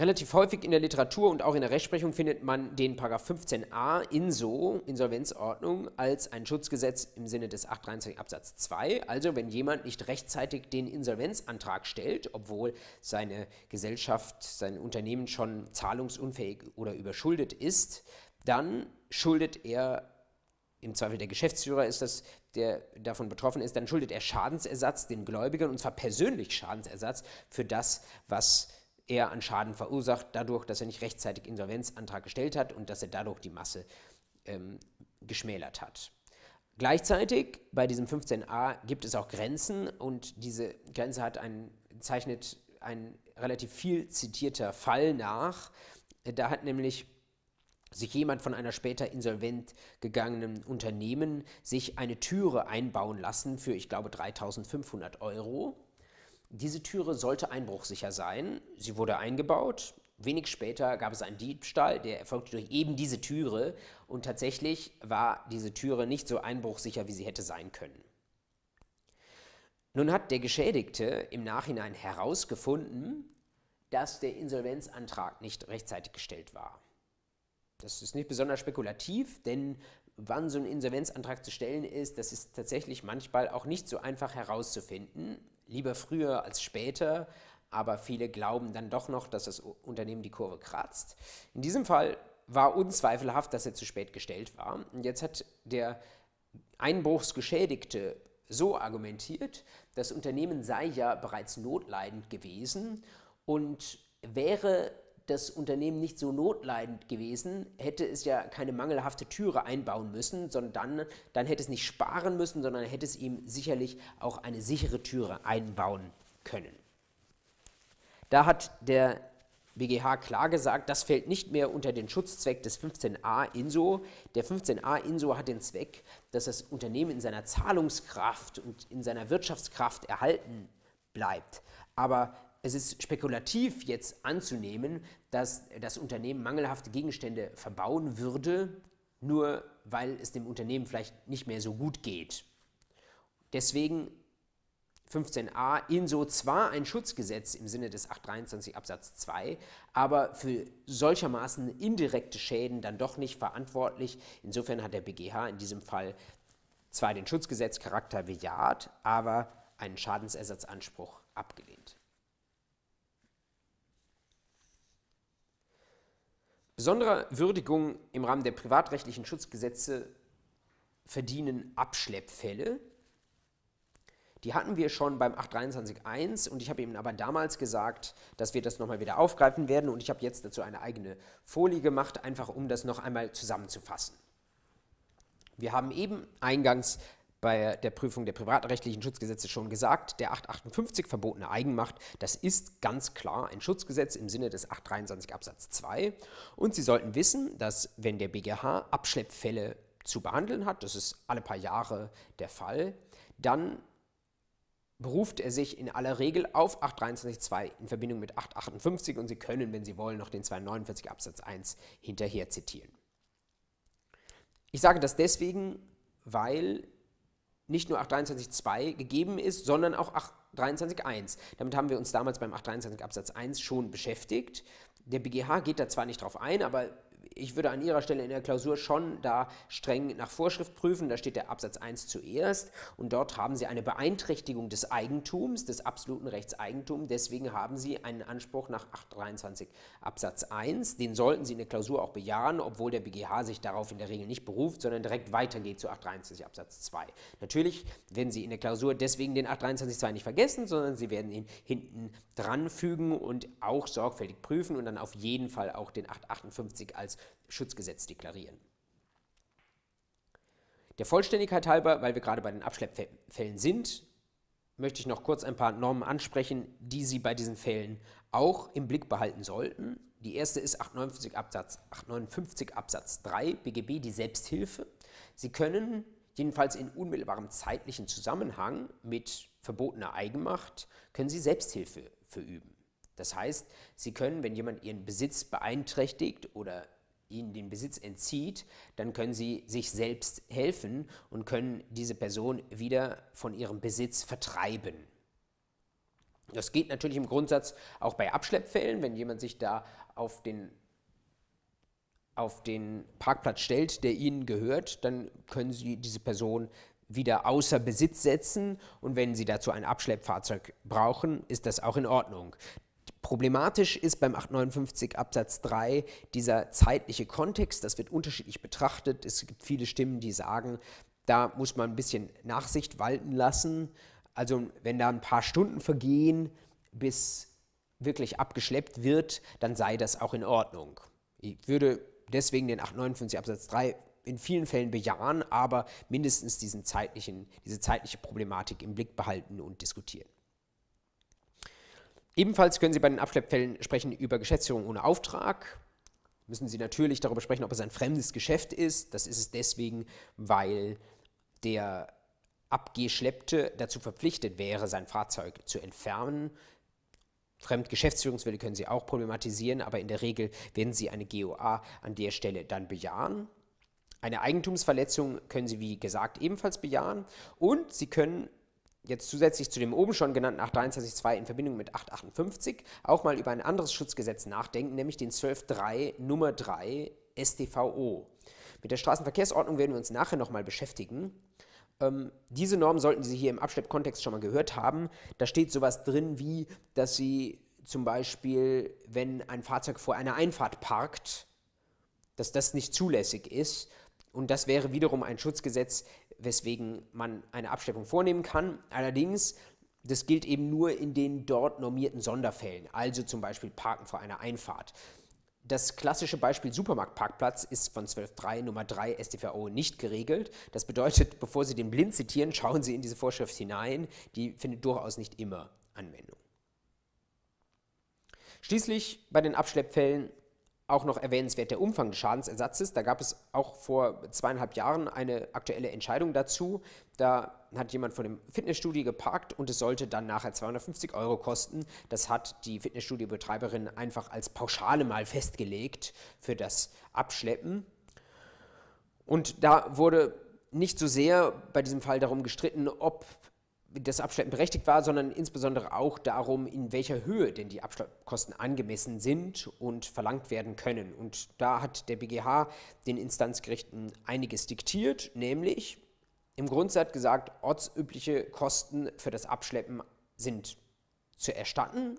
Relativ häufig in der Literatur und auch in der Rechtsprechung findet man den 15a INSO, Insolvenzordnung, als ein Schutzgesetz im Sinne des 823 Absatz 2. Also wenn jemand nicht rechtzeitig den Insolvenzantrag stellt, obwohl seine Gesellschaft, sein Unternehmen schon zahlungsunfähig oder überschuldet ist, dann schuldet er, im Zweifel der Geschäftsführer ist das, der davon betroffen ist, dann schuldet er Schadensersatz den Gläubigern und zwar persönlich Schadensersatz für das, was er an Schaden verursacht, dadurch, dass er nicht rechtzeitig Insolvenzantrag gestellt hat und dass er dadurch die Masse ähm, geschmälert hat. Gleichzeitig bei diesem 15a gibt es auch Grenzen und diese Grenze hat ein, zeichnet ein relativ viel zitierter Fall nach. Da hat nämlich sich jemand von einer später insolvent gegangenen Unternehmen sich eine Türe einbauen lassen für, ich glaube, 3500 Euro diese Türe sollte einbruchsicher sein. Sie wurde eingebaut. Wenig später gab es einen Diebstahl, der erfolgte durch eben diese Türe. Und tatsächlich war diese Türe nicht so einbruchsicher, wie sie hätte sein können. Nun hat der Geschädigte im Nachhinein herausgefunden, dass der Insolvenzantrag nicht rechtzeitig gestellt war. Das ist nicht besonders spekulativ, denn wann so ein Insolvenzantrag zu stellen ist, das ist tatsächlich manchmal auch nicht so einfach herauszufinden lieber früher als später, aber viele glauben dann doch noch, dass das Unternehmen die Kurve kratzt. In diesem Fall war unzweifelhaft, dass er zu spät gestellt war. Und jetzt hat der Einbruchsgeschädigte so argumentiert, das Unternehmen sei ja bereits notleidend gewesen und wäre das Unternehmen nicht so notleidend gewesen, hätte es ja keine mangelhafte Türe einbauen müssen, sondern dann, dann hätte es nicht sparen müssen, sondern hätte es ihm sicherlich auch eine sichere Türe einbauen können. Da hat der BGH klar gesagt, das fällt nicht mehr unter den Schutzzweck des 15a INSO. Der 15a INSO hat den Zweck, dass das Unternehmen in seiner Zahlungskraft und in seiner Wirtschaftskraft erhalten bleibt. Aber es ist spekulativ jetzt anzunehmen, dass das Unternehmen mangelhafte Gegenstände verbauen würde, nur weil es dem Unternehmen vielleicht nicht mehr so gut geht. Deswegen 15a INSO zwar ein Schutzgesetz im Sinne des 823 Absatz 2, aber für solchermaßen indirekte Schäden dann doch nicht verantwortlich. Insofern hat der BGH in diesem Fall zwar den Schutzgesetzcharakter bejaht, aber einen Schadensersatzanspruch abgelehnt. Besondere Würdigung im Rahmen der privatrechtlichen Schutzgesetze verdienen Abschleppfälle. Die hatten wir schon beim 823.1 und ich habe Ihnen aber damals gesagt, dass wir das nochmal wieder aufgreifen werden und ich habe jetzt dazu eine eigene Folie gemacht, einfach um das noch einmal zusammenzufassen. Wir haben eben eingangs bei der Prüfung der privatrechtlichen Schutzgesetze schon gesagt, der 858 verbotene Eigenmacht, das ist ganz klar ein Schutzgesetz im Sinne des 823 Absatz 2. Und Sie sollten wissen, dass wenn der BGH Abschleppfälle zu behandeln hat, das ist alle paar Jahre der Fall, dann beruft er sich in aller Regel auf 823.2 in Verbindung mit 858 und Sie können, wenn Sie wollen, noch den 249 Absatz 1 hinterher zitieren. Ich sage das deswegen, weil nicht nur 823.2 gegeben ist, sondern auch 823.1. Damit haben wir uns damals beim 823 Absatz 1 schon beschäftigt. Der BGH geht da zwar nicht drauf ein, aber ich würde an Ihrer Stelle in der Klausur schon da streng nach Vorschrift prüfen. Da steht der Absatz 1 zuerst und dort haben Sie eine Beeinträchtigung des Eigentums, des absoluten Rechtseigentum. Deswegen haben Sie einen Anspruch nach 823 Absatz 1. Den sollten Sie in der Klausur auch bejahen, obwohl der BGH sich darauf in der Regel nicht beruft, sondern direkt weitergeht zu 823 Absatz 2. Natürlich werden Sie in der Klausur deswegen den 823 2 nicht vergessen, sondern Sie werden ihn hinten dran fügen und auch sorgfältig prüfen und dann auf jeden Fall auch den 858 als Schutzgesetz deklarieren. Der Vollständigkeit halber, weil wir gerade bei den Abschleppfällen sind, möchte ich noch kurz ein paar Normen ansprechen, die Sie bei diesen Fällen auch im Blick behalten sollten. Die erste ist 859 Absatz, 859 Absatz 3 BGB, die Selbsthilfe. Sie können jedenfalls in unmittelbarem zeitlichen Zusammenhang mit verbotener Eigenmacht, können Sie Selbsthilfe verüben. Das heißt, Sie können, wenn jemand Ihren Besitz beeinträchtigt oder Ihnen den Besitz entzieht, dann können Sie sich selbst helfen und können diese Person wieder von ihrem Besitz vertreiben. Das geht natürlich im Grundsatz auch bei Abschleppfällen, wenn jemand sich da auf den, auf den Parkplatz stellt, der Ihnen gehört, dann können Sie diese Person wieder außer Besitz setzen und wenn Sie dazu ein Abschleppfahrzeug brauchen, ist das auch in Ordnung. Problematisch ist beim 859 Absatz 3 dieser zeitliche Kontext. Das wird unterschiedlich betrachtet. Es gibt viele Stimmen, die sagen, da muss man ein bisschen Nachsicht walten lassen. Also wenn da ein paar Stunden vergehen, bis wirklich abgeschleppt wird, dann sei das auch in Ordnung. Ich würde deswegen den 859 Absatz 3 in vielen Fällen bejahen, aber mindestens diesen zeitlichen, diese zeitliche Problematik im Blick behalten und diskutieren. Ebenfalls können Sie bei den Abschleppfällen sprechen über Geschäftsführung ohne Auftrag. Müssen Sie natürlich darüber sprechen, ob es ein fremdes Geschäft ist. Das ist es deswegen, weil der Abgeschleppte dazu verpflichtet wäre, sein Fahrzeug zu entfernen. Fremdgeschäftsführungswille können Sie auch problematisieren, aber in der Regel werden Sie eine GOA an der Stelle dann bejahen. Eine Eigentumsverletzung können Sie, wie gesagt, ebenfalls bejahen und Sie können jetzt zusätzlich zu dem oben schon genannten 823.2 in Verbindung mit 858 auch mal über ein anderes Schutzgesetz nachdenken, nämlich den 12.3 Nummer 3 StVO. Mit der Straßenverkehrsordnung werden wir uns nachher nochmal beschäftigen. Ähm, diese Norm sollten Sie hier im Abschleppkontext schon mal gehört haben. Da steht sowas drin wie, dass Sie zum Beispiel, wenn ein Fahrzeug vor einer Einfahrt parkt, dass das nicht zulässig ist. Und das wäre wiederum ein Schutzgesetz, weswegen man eine Abschleppung vornehmen kann. Allerdings, das gilt eben nur in den dort normierten Sonderfällen, also zum Beispiel Parken vor einer Einfahrt. Das klassische Beispiel Supermarktparkplatz ist von 12.3 Nummer 3 StVO nicht geregelt. Das bedeutet, bevor Sie den blind zitieren, schauen Sie in diese Vorschrift hinein. Die findet durchaus nicht immer Anwendung. Schließlich bei den Abschleppfällen auch noch erwähnenswert der Umfang des Schadensersatzes. Da gab es auch vor zweieinhalb Jahren eine aktuelle Entscheidung dazu. Da hat jemand von dem Fitnessstudio geparkt und es sollte dann nachher 250 Euro kosten. Das hat die Fitnessstudio-Betreiberin einfach als Pauschale mal festgelegt für das Abschleppen. Und da wurde nicht so sehr bei diesem Fall darum gestritten, ob das Abschleppen berechtigt war, sondern insbesondere auch darum, in welcher Höhe denn die Abschleppkosten angemessen sind und verlangt werden können. Und da hat der BGH den Instanzgerichten einiges diktiert, nämlich im Grundsatz gesagt, ortsübliche Kosten für das Abschleppen sind zu erstatten.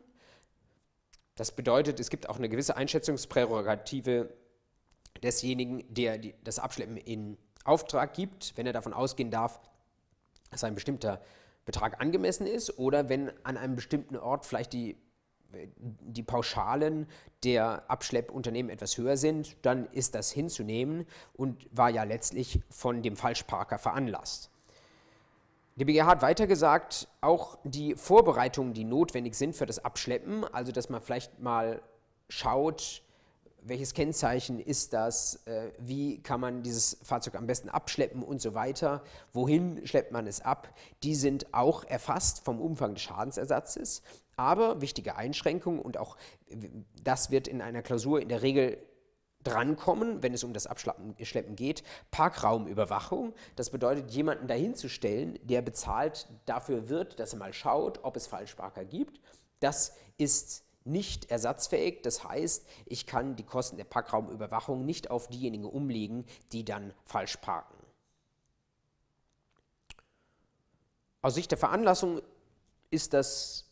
Das bedeutet, es gibt auch eine gewisse Einschätzungsprärogative desjenigen, der das Abschleppen in Auftrag gibt, wenn er davon ausgehen darf, dass ein bestimmter Betrag angemessen ist oder wenn an einem bestimmten Ort vielleicht die, die Pauschalen der Abschleppunternehmen etwas höher sind, dann ist das hinzunehmen und war ja letztlich von dem Falschparker veranlasst. Der BGH hat weiter gesagt, auch die Vorbereitungen, die notwendig sind für das Abschleppen, also dass man vielleicht mal schaut, welches Kennzeichen ist das, äh, wie kann man dieses Fahrzeug am besten abschleppen und so weiter, wohin schleppt man es ab, die sind auch erfasst vom Umfang des Schadensersatzes. Aber wichtige Einschränkungen und auch das wird in einer Klausur in der Regel drankommen, wenn es um das Abschleppen geht. Parkraumüberwachung, das bedeutet, jemanden dahinzustellen, der bezahlt dafür wird, dass er mal schaut, ob es Falschparker gibt. Das ist nicht ersatzfähig. Das heißt, ich kann die Kosten der Parkraumüberwachung nicht auf diejenigen umlegen, die dann falsch parken. Aus Sicht der Veranlassung ist das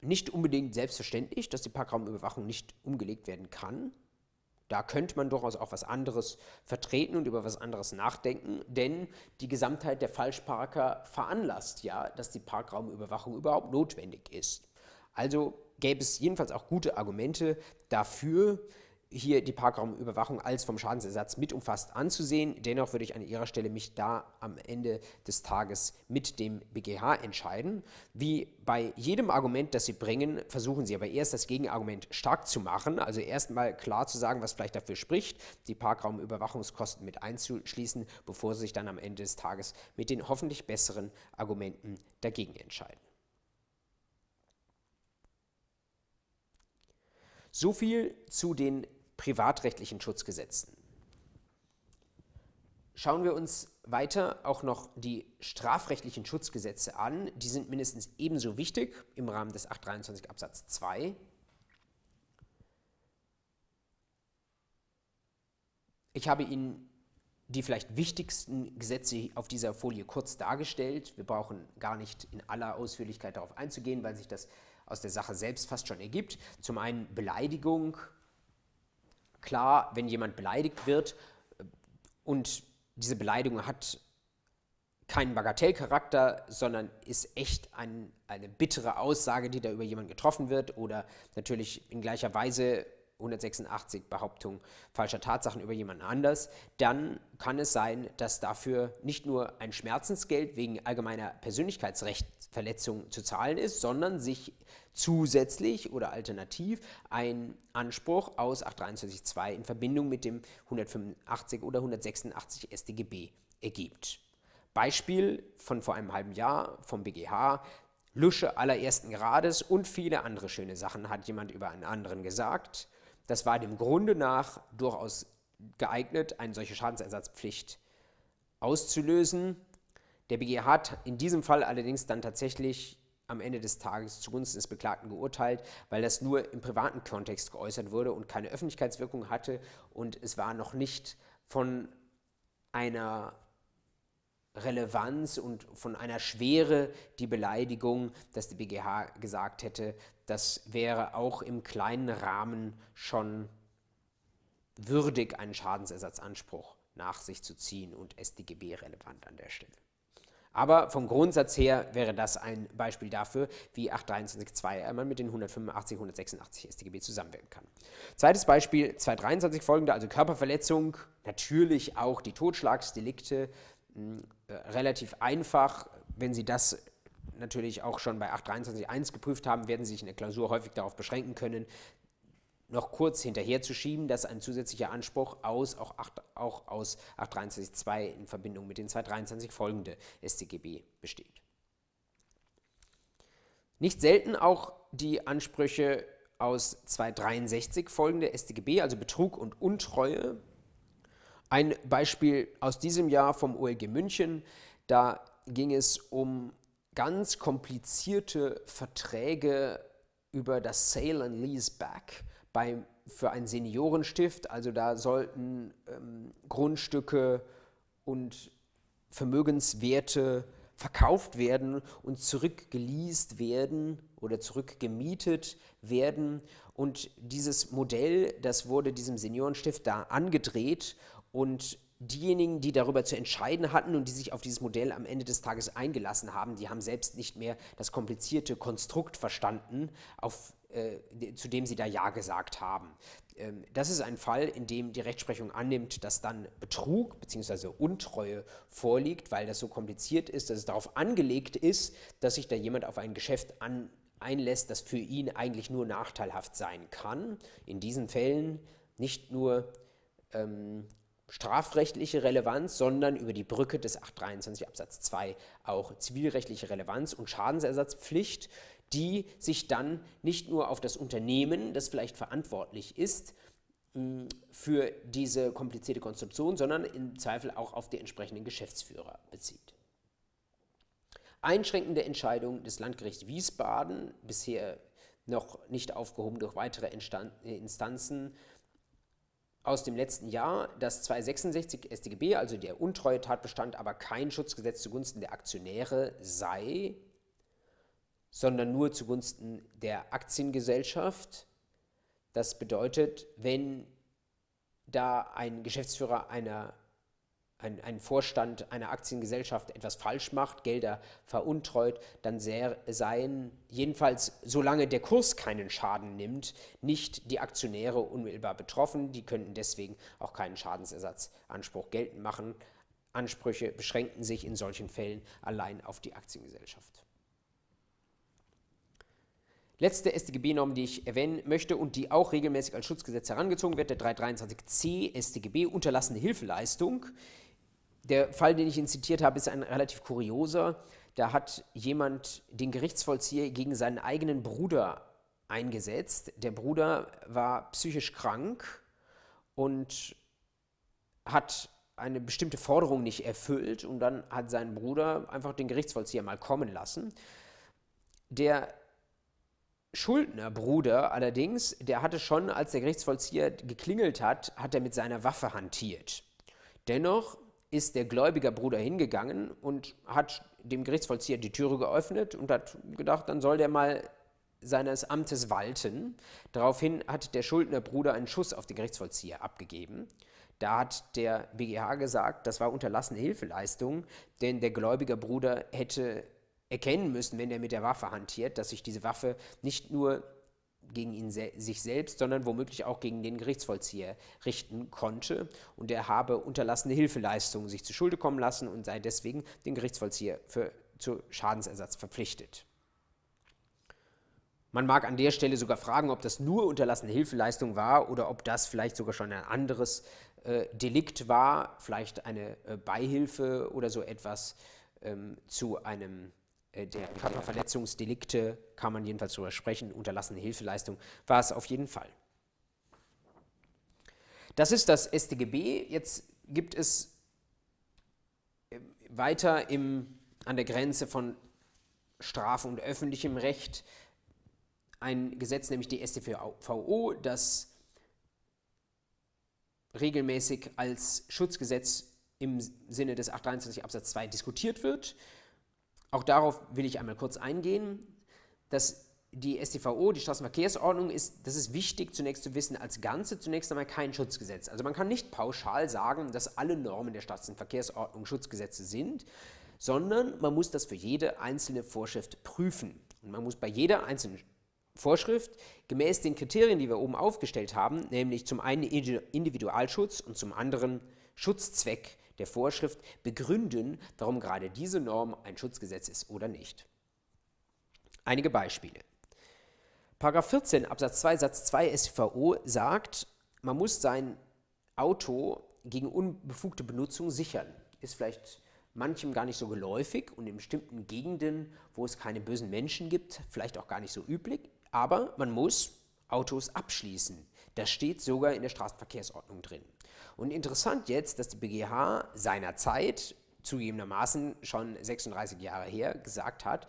nicht unbedingt selbstverständlich, dass die Parkraumüberwachung nicht umgelegt werden kann. Da könnte man durchaus auch was anderes vertreten und über was anderes nachdenken, denn die Gesamtheit der Falschparker veranlasst ja, dass die Parkraumüberwachung überhaupt notwendig ist. Also gäbe es jedenfalls auch gute Argumente dafür, hier die Parkraumüberwachung als vom Schadensersatz mit umfasst anzusehen. Dennoch würde ich an Ihrer Stelle mich da am Ende des Tages mit dem BGH entscheiden. Wie bei jedem Argument, das Sie bringen, versuchen Sie aber erst das Gegenargument stark zu machen, also erstmal klar zu sagen, was vielleicht dafür spricht, die Parkraumüberwachungskosten mit einzuschließen, bevor Sie sich dann am Ende des Tages mit den hoffentlich besseren Argumenten dagegen entscheiden. So viel zu den privatrechtlichen Schutzgesetzen. Schauen wir uns weiter auch noch die strafrechtlichen Schutzgesetze an. Die sind mindestens ebenso wichtig im Rahmen des 823 Absatz 2. Ich habe Ihnen die vielleicht wichtigsten Gesetze auf dieser Folie kurz dargestellt. Wir brauchen gar nicht in aller Ausführlichkeit darauf einzugehen, weil sich das aus der Sache selbst fast schon ergibt. Zum einen Beleidigung. Klar, wenn jemand beleidigt wird äh, und diese Beleidigung hat keinen Bagatellcharakter, sondern ist echt ein, eine bittere Aussage, die da über jemanden getroffen wird oder natürlich in gleicher Weise 186 Behauptung falscher Tatsachen über jemanden anders, dann kann es sein, dass dafür nicht nur ein Schmerzensgeld wegen allgemeiner Persönlichkeitsrechtsverletzung zu zahlen ist, sondern sich zusätzlich oder alternativ ein Anspruch aus 823.2 in Verbindung mit dem 185 oder 186 StGB ergibt. Beispiel von vor einem halben Jahr vom BGH. Lusche allerersten Grades und viele andere schöne Sachen hat jemand über einen anderen gesagt. Das war dem Grunde nach durchaus geeignet, eine solche Schadensersatzpflicht auszulösen. Der BGH hat in diesem Fall allerdings dann tatsächlich am Ende des Tages zugunsten des Beklagten geurteilt, weil das nur im privaten Kontext geäußert wurde und keine Öffentlichkeitswirkung hatte und es war noch nicht von einer Relevanz und von einer Schwere die Beleidigung, dass die BGH gesagt hätte, das wäre auch im kleinen Rahmen schon würdig, einen Schadensersatzanspruch nach sich zu ziehen und StGB relevant an der Stelle. Aber vom Grundsatz her wäre das ein Beispiel dafür, wie 823.2 man mit den 185, 186 StGB zusammenwirken kann. Zweites Beispiel, 223 folgende, also Körperverletzung, natürlich auch die Totschlagsdelikte, äh, relativ einfach. Wenn Sie das natürlich auch schon bei 823.1 geprüft haben, werden Sie sich in der Klausur häufig darauf beschränken können, noch kurz hinterherzuschieben, dass ein zusätzlicher Anspruch aus, auch, 8, auch aus 823.2 in Verbindung mit den 223 folgende StGB besteht. Nicht selten auch die Ansprüche aus 263 folgende StGB, also Betrug und Untreue. Ein Beispiel aus diesem Jahr vom OLG München, da ging es um ganz komplizierte Verträge über das Sale and Lease Back bei, für ein Seniorenstift. Also da sollten ähm, Grundstücke und Vermögenswerte verkauft werden und zurückgeleast werden oder zurückgemietet werden. Und dieses Modell, das wurde diesem Seniorenstift da angedreht und diejenigen, die darüber zu entscheiden hatten und die sich auf dieses Modell am Ende des Tages eingelassen haben, die haben selbst nicht mehr das komplizierte Konstrukt verstanden, auf äh, zu dem sie da Ja gesagt haben. Ähm, das ist ein Fall, in dem die Rechtsprechung annimmt, dass dann Betrug bzw. Untreue vorliegt, weil das so kompliziert ist, dass es darauf angelegt ist, dass sich da jemand auf ein Geschäft an, einlässt, das für ihn eigentlich nur nachteilhaft sein kann. In diesen Fällen nicht nur ähm, strafrechtliche Relevanz, sondern über die Brücke des 823 Absatz 2 auch zivilrechtliche Relevanz und Schadensersatzpflicht die sich dann nicht nur auf das Unternehmen, das vielleicht verantwortlich ist, mm, für diese komplizierte Konstruktion, sondern im Zweifel auch auf die entsprechenden Geschäftsführer bezieht. Einschränkende Entscheidung des Landgerichts Wiesbaden, bisher noch nicht aufgehoben durch weitere Instanzen aus dem letzten Jahr, dass 266 StGB, also der Untreue-Tatbestand, aber kein Schutzgesetz zugunsten der Aktionäre sei, sondern nur zugunsten der Aktiengesellschaft. Das bedeutet, wenn da ein Geschäftsführer einer ein, ein, Vorstand einer Aktiengesellschaft etwas falsch macht, Gelder veruntreut, dann seien jedenfalls, solange der Kurs keinen Schaden nimmt, nicht die Aktionäre unmittelbar betroffen. Die könnten deswegen auch keinen Schadensersatzanspruch geltend machen. Ansprüche beschränken sich in solchen Fällen allein auf die Aktiengesellschaft. Letzte StGB-Norm, die ich erwähnen möchte und die auch regelmäßig als Schutzgesetz herangezogen wird, der 323c StGB, unterlassene Hilfeleistung. Der Fall, den ich Ihnen zitiert habe, ist ein relativ kurioser. Da hat jemand den Gerichtsvollzieher gegen seinen eigenen Bruder eingesetzt. Der Bruder war psychisch krank und hat eine bestimmte Forderung nicht erfüllt und dann hat sein Bruder einfach den Gerichtsvollzieher mal kommen lassen. Der Schuldnerbruder allerdings, der hatte schon, als der Gerichtsvollzieher geklingelt hat, hat er mit seiner Waffe hantiert. Dennoch ist der Gläubigerbruder hingegangen und hat dem Gerichtsvollzieher die Türe geöffnet und hat gedacht, dann soll der mal seines Amtes walten. Daraufhin hat der Schuldnerbruder einen Schuss auf den Gerichtsvollzieher abgegeben. Da hat der BGH gesagt, das war unterlassene Hilfeleistung, denn der Gläubigerbruder hätte erkennen müssen, wenn er mit der Waffe hantiert, dass sich diese Waffe nicht nur gegen ihn se sich selbst, sondern womöglich auch gegen den Gerichtsvollzieher richten konnte. Und er habe unterlassene Hilfeleistungen sich zu Schulde kommen lassen und sei deswegen den Gerichtsvollzieher für, zu Schadensersatz verpflichtet. Man mag an der Stelle sogar fragen, ob das nur unterlassene Hilfeleistung war oder ob das vielleicht sogar schon ein anderes äh, Delikt war, vielleicht eine äh, Beihilfe oder so etwas ähm, zu einem der Körperverletzungsdelikte kann man jedenfalls darüber sprechen, unterlassene Hilfeleistung war es auf jeden Fall. Das ist das StGB. Jetzt gibt es äh, weiter im, an der Grenze von Strafe und öffentlichem Recht ein Gesetz, nämlich die StVO, das regelmäßig als Schutzgesetz im Sinne des 823 Absatz 2 diskutiert wird. Auch darauf will ich einmal kurz eingehen. Dass die StVO, die Straßenverkehrsordnung, ist, das ist wichtig zunächst zu wissen, als Ganze zunächst einmal kein Schutzgesetz. Also man kann nicht pauschal sagen, dass alle Normen der Straßenverkehrsordnung Schutzgesetze sind, sondern man muss das für jede einzelne Vorschrift prüfen. Und man muss bei jeder einzelnen Vorschrift gemäß den Kriterien, die wir oben aufgestellt haben, nämlich zum einen Individualschutz und zum anderen Schutzzweck der Vorschrift begründen, warum gerade diese Norm ein Schutzgesetz ist oder nicht. Einige Beispiele. Paragraph 14 Absatz 2 Satz 2 SVO sagt, man muss sein Auto gegen unbefugte Benutzung sichern. Ist vielleicht manchem gar nicht so geläufig und in bestimmten Gegenden, wo es keine bösen Menschen gibt, vielleicht auch gar nicht so üblich. Aber man muss Autos abschließen. Das steht sogar in der Straßenverkehrsordnung drin. Und interessant jetzt, dass die BGH seinerzeit, zugegebenermaßen schon 36 Jahre her, gesagt hat,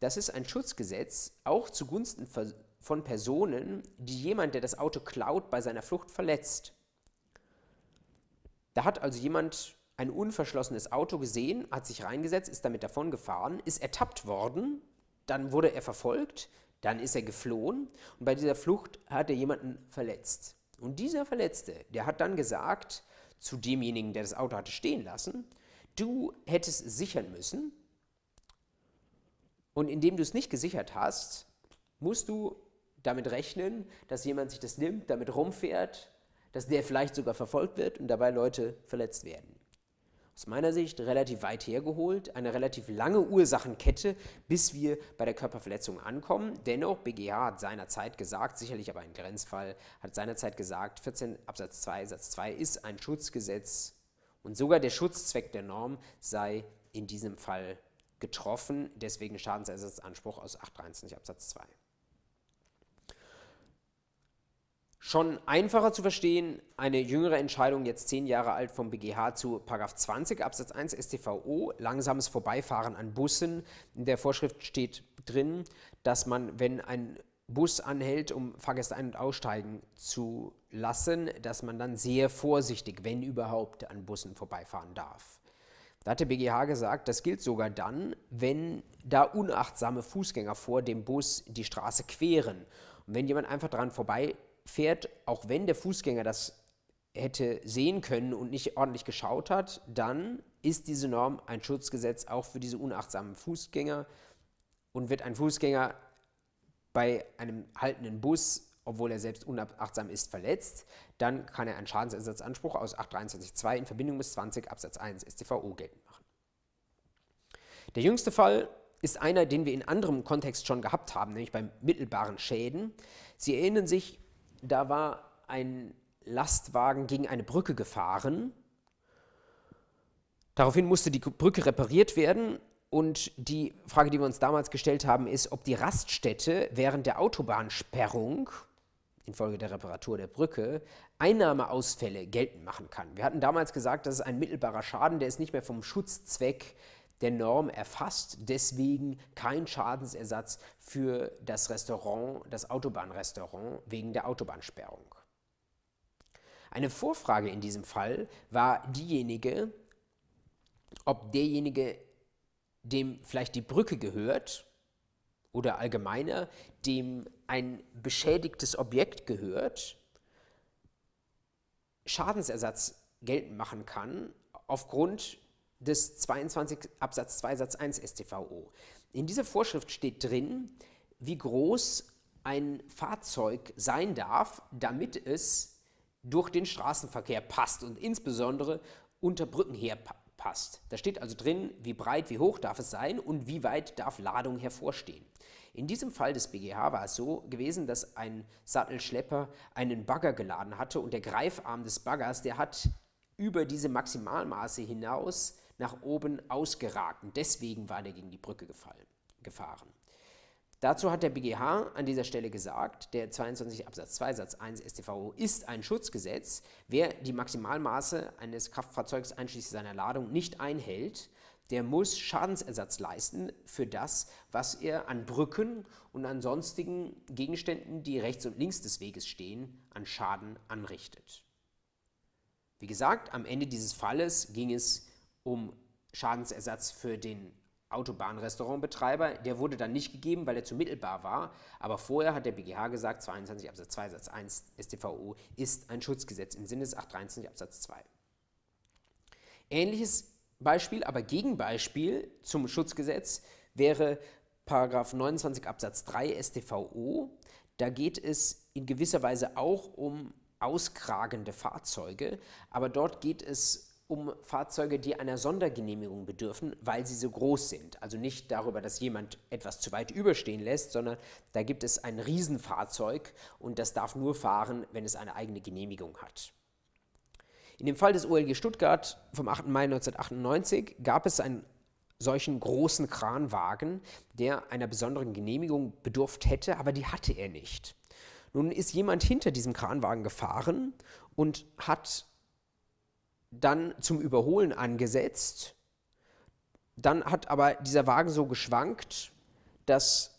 das ist ein Schutzgesetz auch zugunsten von Personen, die jemand, der das Auto klaut, bei seiner Flucht verletzt. Da hat also jemand ein unverschlossenes Auto gesehen, hat sich reingesetzt, ist damit davon gefahren, ist ertappt worden, dann wurde er verfolgt, dann ist er geflohen und bei dieser Flucht hat er jemanden verletzt. Und dieser Verletzte, der hat dann gesagt zu demjenigen, der das Auto hatte stehen lassen, du hättest sichern müssen. Und indem du es nicht gesichert hast, musst du damit rechnen, dass jemand sich das nimmt, damit rumfährt, dass der vielleicht sogar verfolgt wird und dabei Leute verletzt werden aus meiner Sicht relativ weit hergeholt, eine relativ lange Ursachenkette, bis wir bei der Körperverletzung ankommen. Dennoch, BGH hat seinerzeit gesagt, sicherlich aber ein Grenzfall, hat seinerzeit gesagt, 14 Absatz 2 Satz 2 ist ein Schutzgesetz und sogar der Schutzzweck der Norm sei in diesem Fall getroffen, deswegen Schadensersatzanspruch aus 823 Absatz 2. Schon einfacher zu verstehen, eine jüngere Entscheidung, jetzt zehn Jahre alt vom BGH zu 20 Absatz 1 StVO, langsames Vorbeifahren an Bussen. In der Vorschrift steht drin, dass man, wenn ein Bus anhält, um Fahrgäste ein- und aussteigen zu lassen, dass man dann sehr vorsichtig, wenn überhaupt, an Bussen vorbeifahren darf. Da hat der BGH gesagt, das gilt sogar dann, wenn da unachtsame Fußgänger vor dem Bus die Straße queren. Und wenn jemand einfach dran vorbeifährt, auch wenn der Fußgänger das hätte sehen können und nicht ordentlich geschaut hat, dann ist diese Norm ein Schutzgesetz auch für diese unachtsamen Fußgänger und wird ein Fußgänger bei einem haltenden Bus, obwohl er selbst unachtsam ist, verletzt, dann kann er einen Schadensersatzanspruch aus 823.2 in Verbindung mit 20 Absatz 1 StVO geltend machen. Der jüngste Fall ist einer, den wir in anderem Kontext schon gehabt haben, nämlich beim mittelbaren Schäden. Sie erinnern sich, da war ein Lastwagen gegen eine Brücke gefahren. Daraufhin musste die Brücke repariert werden und die Frage, die wir uns damals gestellt haben, ist, ob die Raststätte während der Autobahnsperrung infolge der Reparatur der Brücke Einnahmeausfälle geltend machen kann. Wir hatten damals gesagt, das ist ein mittelbarer Schaden, der ist nicht mehr vom Schutzzweck der Norm erfasst, deswegen kein Schadensersatz für das Restaurant, das Autobahnrestaurant wegen der Autobahnsperrung. Eine Vorfrage in diesem Fall war diejenige, ob derjenige, dem vielleicht die Brücke gehört oder allgemeiner, dem ein beschädigtes Objekt gehört, Schadensersatz geltend machen kann aufgrund des 22 Absatz 2 Satz 1 StVO. In dieser Vorschrift steht drin, wie groß ein Fahrzeug sein darf, damit es durch den Straßenverkehr passt und insbesondere unter Brücken her passt. Da steht also drin, wie breit, wie hoch darf es sein und wie weit darf Ladung hervorstehen. In diesem Fall des BGH war es so gewesen, dass ein Sattelschlepper einen Bagger geladen hatte und der Greifarm des Baggers, der hat über diese Maximalmaße hinaus nach oben ausgeragt und deswegen war der gegen die Brücke gefallen, gefahren. Dazu hat der BGH an dieser Stelle gesagt, der 22 Absatz 2 Satz 1 StVO ist ein Schutzgesetz. Wer die Maximalmaße eines Kraftfahrzeugs einschließlich seiner Ladung nicht einhält, der muss Schadensersatz leisten für das, was er an Brücken und an sonstigen Gegenständen, die rechts und links des Weges stehen, an Schaden anrichtet. Wie gesagt, am Ende dieses Falles ging es um Schadensersatz für den Autobahnrestaurantbetreiber, der wurde dann nicht gegeben, weil er zu mittelbar war. Aber vorher hat der BGH gesagt, 22 Absatz 2 Satz 1 StVO ist ein Schutzgesetz im Sinne des 823 Absatz 2. Ähnliches Beispiel, aber Gegenbeispiel zum Schutzgesetz wäre Paragraph 29 Absatz 3 StVO. Da geht es in gewisser Weise auch um auskragende Fahrzeuge, aber dort geht es um Fahrzeuge, die einer Sondergenehmigung bedürfen, weil sie so groß sind. Also nicht darüber, dass jemand etwas zu weit überstehen lässt, sondern da gibt es ein Riesenfahrzeug und das darf nur fahren, wenn es eine eigene Genehmigung hat. In dem Fall des OLG Stuttgart vom 8. Mai 1998 gab es einen solchen großen Kranwagen, der einer besonderen Genehmigung bedurft hätte, aber die hatte er nicht. Nun ist jemand hinter diesem Kranwagen gefahren und hat dann zum Überholen angesetzt. Dann hat aber dieser Wagen so geschwankt, dass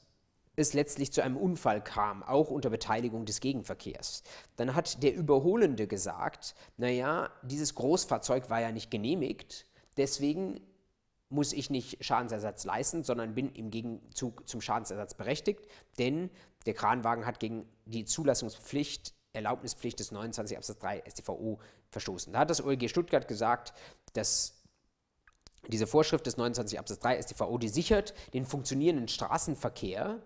es letztlich zu einem Unfall kam, auch unter Beteiligung des Gegenverkehrs. Dann hat der Überholende gesagt, naja, dieses Großfahrzeug war ja nicht genehmigt, deswegen muss ich nicht Schadensersatz leisten, sondern bin im Gegenzug zum Schadensersatz berechtigt, denn der Kranwagen hat gegen die Zulassungspflicht Erlaubnispflicht des 29 Absatz 3 StVO verstoßen. Da hat das OLG Stuttgart gesagt, dass diese Vorschrift des 29 Absatz 3 StVO, die sichert den funktionierenden Straßenverkehr,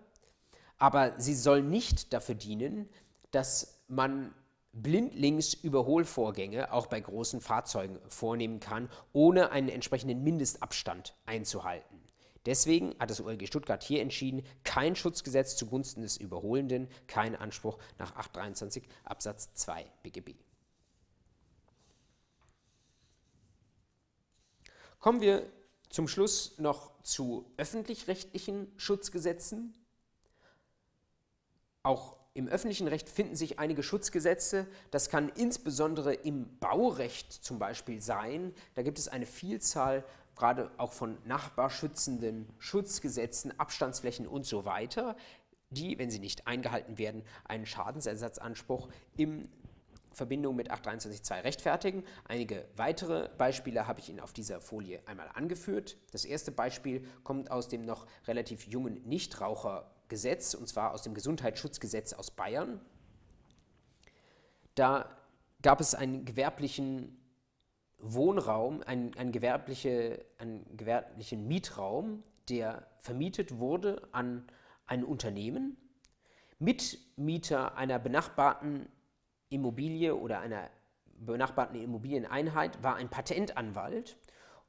aber sie soll nicht dafür dienen, dass man blindlings Überholvorgänge auch bei großen Fahrzeugen vornehmen kann, ohne einen entsprechenden Mindestabstand einzuhalten. Deswegen hat das OLG Stuttgart hier entschieden, kein Schutzgesetz zugunsten des Überholenden, kein Anspruch nach 823 Absatz 2 BGB. Kommen wir zum Schluss noch zu öffentlich-rechtlichen Schutzgesetzen. Auch im öffentlichen Recht finden sich einige Schutzgesetze. Das kann insbesondere im Baurecht zum Beispiel sein. Da gibt es eine Vielzahl gerade auch von nachbarschützenden Schutzgesetzen, Abstandsflächen und so weiter. die, wenn sie nicht eingehalten werden, einen Schadensersatzanspruch in Verbindung mit 823.2 rechtfertigen. Einige weitere Beispiele habe ich Ihnen auf dieser Folie einmal angeführt. Das erste Beispiel kommt aus dem noch relativ jungen Nichtrauchergesetz, und zwar aus dem Gesundheitsschutzgesetz aus Bayern. Da gab es einen gewerblichen Wohnraum, einen, einen, gewerbliche, einen gewerblichen Mietraum, der vermietet wurde an ein Unternehmen. Mitmieter einer benachbarten Immobilie oder einer benachbarten Immobilieneinheit war ein Patentanwalt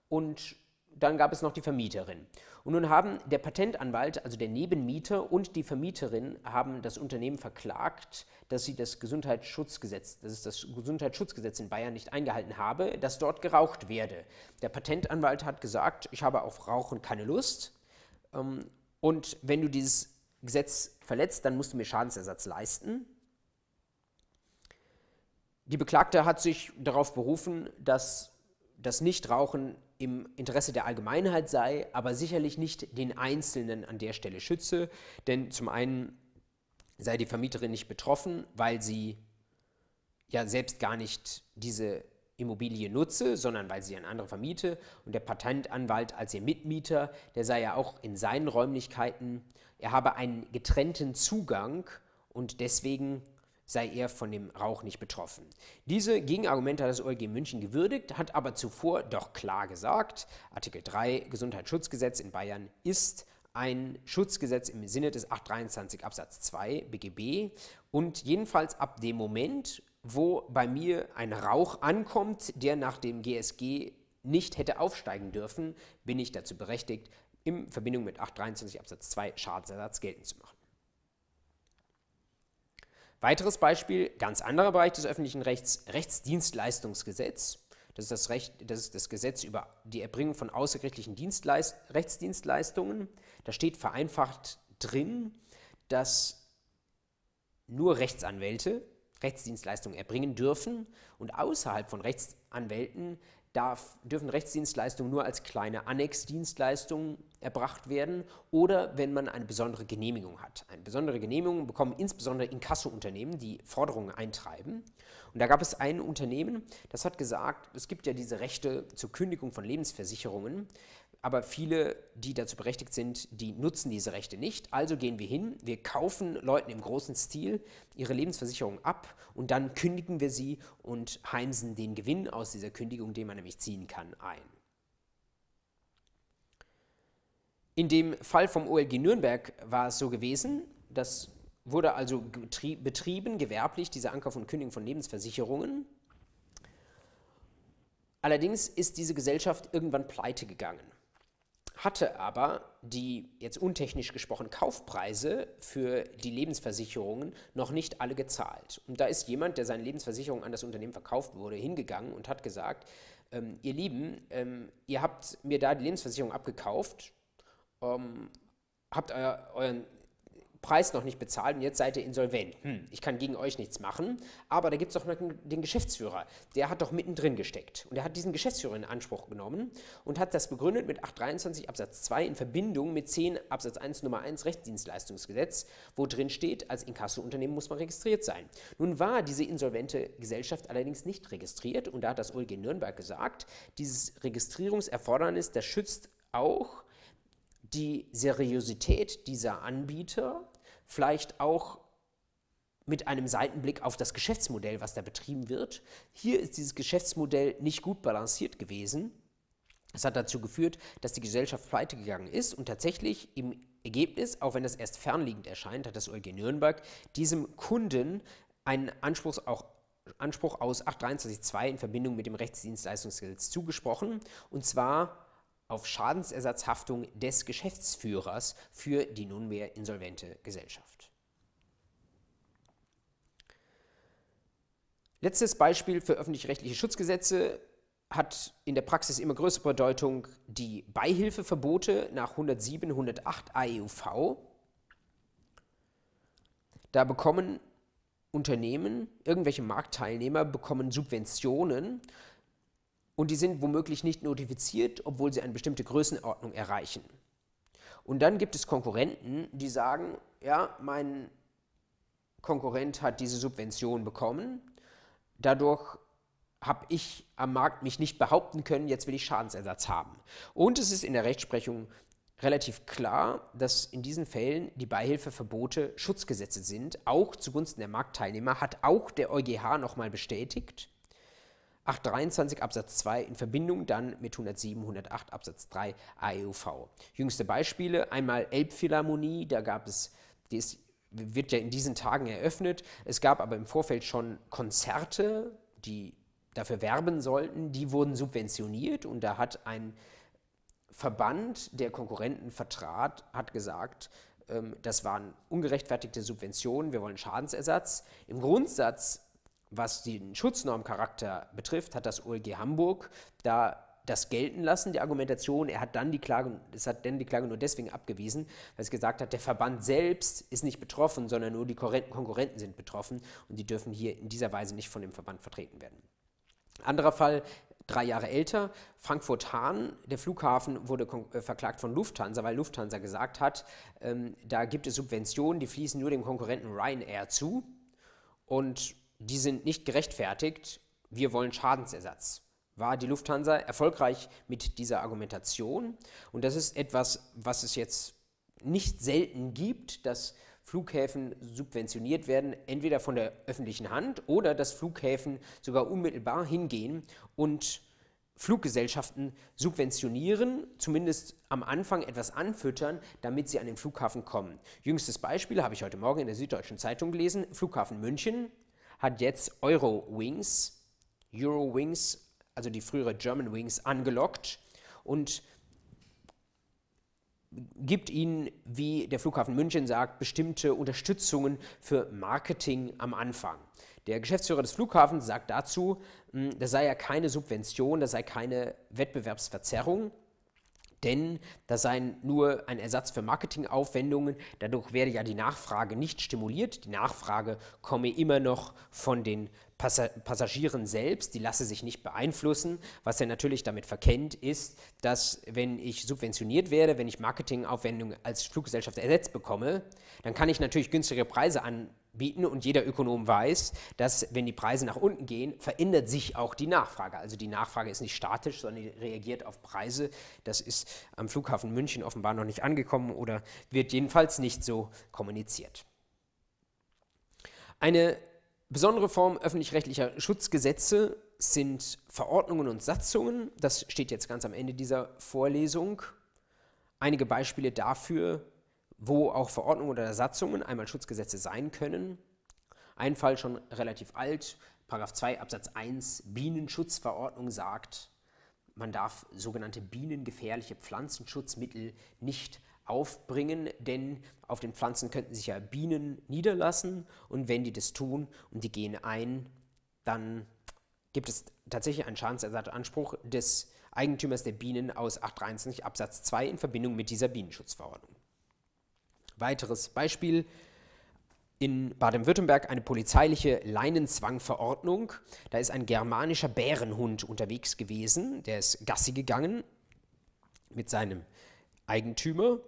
und dann gab es noch die Vermieterin. Und nun haben der Patentanwalt, also der Nebenmieter und die Vermieterin haben das Unternehmen verklagt, dass sie das Gesundheitsschutzgesetz, dass es das Gesundheitsschutzgesetz in Bayern nicht eingehalten habe, dass dort geraucht werde. Der Patentanwalt hat gesagt, ich habe auf Rauchen keine Lust. Ähm, und wenn du dieses Gesetz verletzt, dann musst du mir Schadensersatz leisten. Die Beklagte hat sich darauf berufen, dass das Nichtrauchen im Interesse der Allgemeinheit sei, aber sicherlich nicht den Einzelnen an der Stelle schütze. Denn zum einen sei die Vermieterin nicht betroffen, weil sie ja selbst gar nicht diese Immobilie nutze, sondern weil sie an andere vermiete. Und der Patentanwalt als ihr Mitmieter, der sei ja auch in seinen Räumlichkeiten, er habe einen getrennten Zugang und deswegen sei er von dem Rauch nicht betroffen. Diese Gegenargumente hat das OLG München gewürdigt, hat aber zuvor doch klar gesagt, Artikel 3 Gesundheitsschutzgesetz in Bayern ist ein Schutzgesetz im Sinne des 823 Absatz 2 BGB und jedenfalls ab dem Moment, wo bei mir ein Rauch ankommt, der nach dem GSG nicht hätte aufsteigen dürfen, bin ich dazu berechtigt, in Verbindung mit 823 Absatz 2 Schadensersatz geltend zu machen. Weiteres Beispiel, ganz anderer Bereich des öffentlichen Rechts, Rechtsdienstleistungsgesetz. Das ist das, Recht, das ist das Gesetz über die Erbringung von außergerichtlichen Dienstleist Rechtsdienstleistungen. Da steht vereinfacht drin, dass nur Rechtsanwälte Rechtsdienstleistungen erbringen dürfen und außerhalb von Rechtsanwälten darf, dürfen Rechtsdienstleistungen nur als kleine Annexdienstleistungen erbracht werden oder wenn man eine besondere Genehmigung hat. Eine besondere Genehmigung bekommen insbesondere Inkasso-Unternehmen, die Forderungen eintreiben. Und da gab es ein Unternehmen, das hat gesagt, es gibt ja diese Rechte zur Kündigung von Lebensversicherungen aber viele, die dazu berechtigt sind, die nutzen diese Rechte nicht. Also gehen wir hin, wir kaufen Leuten im großen Stil ihre Lebensversicherung ab und dann kündigen wir sie und heimsen den Gewinn aus dieser Kündigung, den man nämlich ziehen kann, ein. In dem Fall vom OLG Nürnberg war es so gewesen, das wurde also betrieben, gewerblich, diese Ankauf und Kündigung von Lebensversicherungen. Allerdings ist diese Gesellschaft irgendwann pleite gegangen hatte aber die jetzt untechnisch gesprochen Kaufpreise für die Lebensversicherungen noch nicht alle gezahlt. Und da ist jemand, der seine Lebensversicherung an das Unternehmen verkauft wurde, hingegangen und hat gesagt, ähm, ihr Lieben, ähm, ihr habt mir da die Lebensversicherung abgekauft, ähm, habt euer, euren Preis noch nicht bezahlt und jetzt seid ihr insolvent. Hm, ich kann gegen euch nichts machen, aber da gibt es doch den Geschäftsführer. Der hat doch mittendrin gesteckt. Und er hat diesen Geschäftsführer in Anspruch genommen und hat das begründet mit 823 Absatz 2 in Verbindung mit 10 Absatz 1 Nummer 1 Rechtsdienstleistungsgesetz, wo drin steht, als Inkasso-Unternehmen muss man registriert sein. Nun war diese insolvente Gesellschaft allerdings nicht registriert und da hat das OLG Nürnberg gesagt, dieses Registrierungserfordernis, das schützt auch die Seriosität dieser Anbieter vielleicht auch mit einem Seitenblick auf das Geschäftsmodell, was da betrieben wird. Hier ist dieses Geschäftsmodell nicht gut balanciert gewesen. Es hat dazu geführt, dass die Gesellschaft pleite gegangen ist und tatsächlich im Ergebnis, auch wenn das erst fernliegend erscheint, hat das OLG Nürnberg diesem Kunden einen Anspruch, auch, Anspruch aus 823.2 in Verbindung mit dem Rechtsdienstleistungsgesetz zugesprochen und zwar auf Schadensersatzhaftung des Geschäftsführers für die nunmehr insolvente Gesellschaft. Letztes Beispiel für öffentlich-rechtliche Schutzgesetze hat in der Praxis immer größere Bedeutung die Beihilfeverbote nach 107, 108 AEUV. Da bekommen Unternehmen, irgendwelche Marktteilnehmer bekommen Subventionen und die sind womöglich nicht notifiziert, obwohl sie eine bestimmte Größenordnung erreichen. Und dann gibt es Konkurrenten, die sagen, ja, mein Konkurrent hat diese Subvention bekommen, dadurch habe ich am Markt mich nicht behaupten können, jetzt will ich Schadensersatz haben. Und es ist in der Rechtsprechung relativ klar, dass in diesen Fällen die Beihilfeverbote Schutzgesetze sind, auch zugunsten der Marktteilnehmer, hat auch der EuGH nochmal bestätigt. 823 Absatz 2 in Verbindung dann mit 107, 108 Absatz 3 AEUV. Jüngste Beispiele, einmal Elbphilharmonie, da gab es, die ist, wird ja in diesen Tagen eröffnet, es gab aber im Vorfeld schon Konzerte, die dafür werben sollten, die wurden subventioniert und da hat ein Verband, der Konkurrenten vertrat, hat gesagt, ähm, das waren ungerechtfertigte Subventionen, wir wollen Schadensersatz. Im Grundsatz, was den Schutznormcharakter betrifft, hat das OLG Hamburg da das gelten lassen, die Argumentation. Er hat dann die Klage, es hat dann die Klage nur deswegen abgewiesen, weil es gesagt hat, der Verband selbst ist nicht betroffen, sondern nur die Konkurrenten sind betroffen und die dürfen hier in dieser Weise nicht von dem Verband vertreten werden. Anderer Fall, drei Jahre älter, Frankfurt-Hahn, der Flughafen wurde äh, verklagt von Lufthansa, weil Lufthansa gesagt hat, ähm, da gibt es Subventionen, die fließen nur dem Konkurrenten Ryanair zu und die sind nicht gerechtfertigt, wir wollen Schadensersatz. War die Lufthansa erfolgreich mit dieser Argumentation? Und das ist etwas, was es jetzt nicht selten gibt, dass Flughäfen subventioniert werden, entweder von der öffentlichen Hand oder dass Flughäfen sogar unmittelbar hingehen und Fluggesellschaften subventionieren, zumindest am Anfang etwas anfüttern, damit sie an den Flughafen kommen. Jüngstes Beispiel habe ich heute Morgen in der Süddeutschen Zeitung gelesen. Flughafen München hat jetzt Eurowings, Eurowings, also die frühere German Wings, angelockt und gibt ihnen, wie der Flughafen München sagt, bestimmte Unterstützungen für Marketing am Anfang. Der Geschäftsführer des Flughafens sagt dazu, hm, das sei ja keine Subvention, das sei keine Wettbewerbsverzerrung, denn das sei nur ein Ersatz für Marketingaufwendungen. Dadurch werde ja die Nachfrage nicht stimuliert. Die Nachfrage komme immer noch von den Passagieren selbst, die lasse sich nicht beeinflussen. Was er natürlich damit verkennt, ist, dass wenn ich subventioniert werde, wenn ich Marketingaufwendungen als Fluggesellschaft ersetzt bekomme, dann kann ich natürlich günstigere Preise anbieten und jeder Ökonom weiß, dass wenn die Preise nach unten gehen, verändert sich auch die Nachfrage. Also die Nachfrage ist nicht statisch, sondern reagiert auf Preise. Das ist am Flughafen München offenbar noch nicht angekommen oder wird jedenfalls nicht so kommuniziert. Eine Besondere Form öffentlich-rechtlicher Schutzgesetze sind Verordnungen und Satzungen. Das steht jetzt ganz am Ende dieser Vorlesung. Einige Beispiele dafür, wo auch Verordnungen oder Satzungen einmal Schutzgesetze sein können. Ein Fall schon relativ alt, Paragraph 2 Absatz 1 Bienenschutzverordnung sagt, man darf sogenannte bienengefährliche Pflanzenschutzmittel nicht aufbringen, denn auf den Pflanzen könnten sich ja Bienen niederlassen und wenn die das tun und die gehen ein, dann gibt es tatsächlich einen Schadensersatzanspruch des Eigentümers der Bienen aus 823 Absatz 2 in Verbindung mit dieser Bienenschutzverordnung. Weiteres Beispiel in Baden-Württemberg eine polizeiliche Leinenzwangverordnung. Da ist ein germanischer Bärenhund unterwegs gewesen, der ist Gassi gegangen mit seinem Eigentümer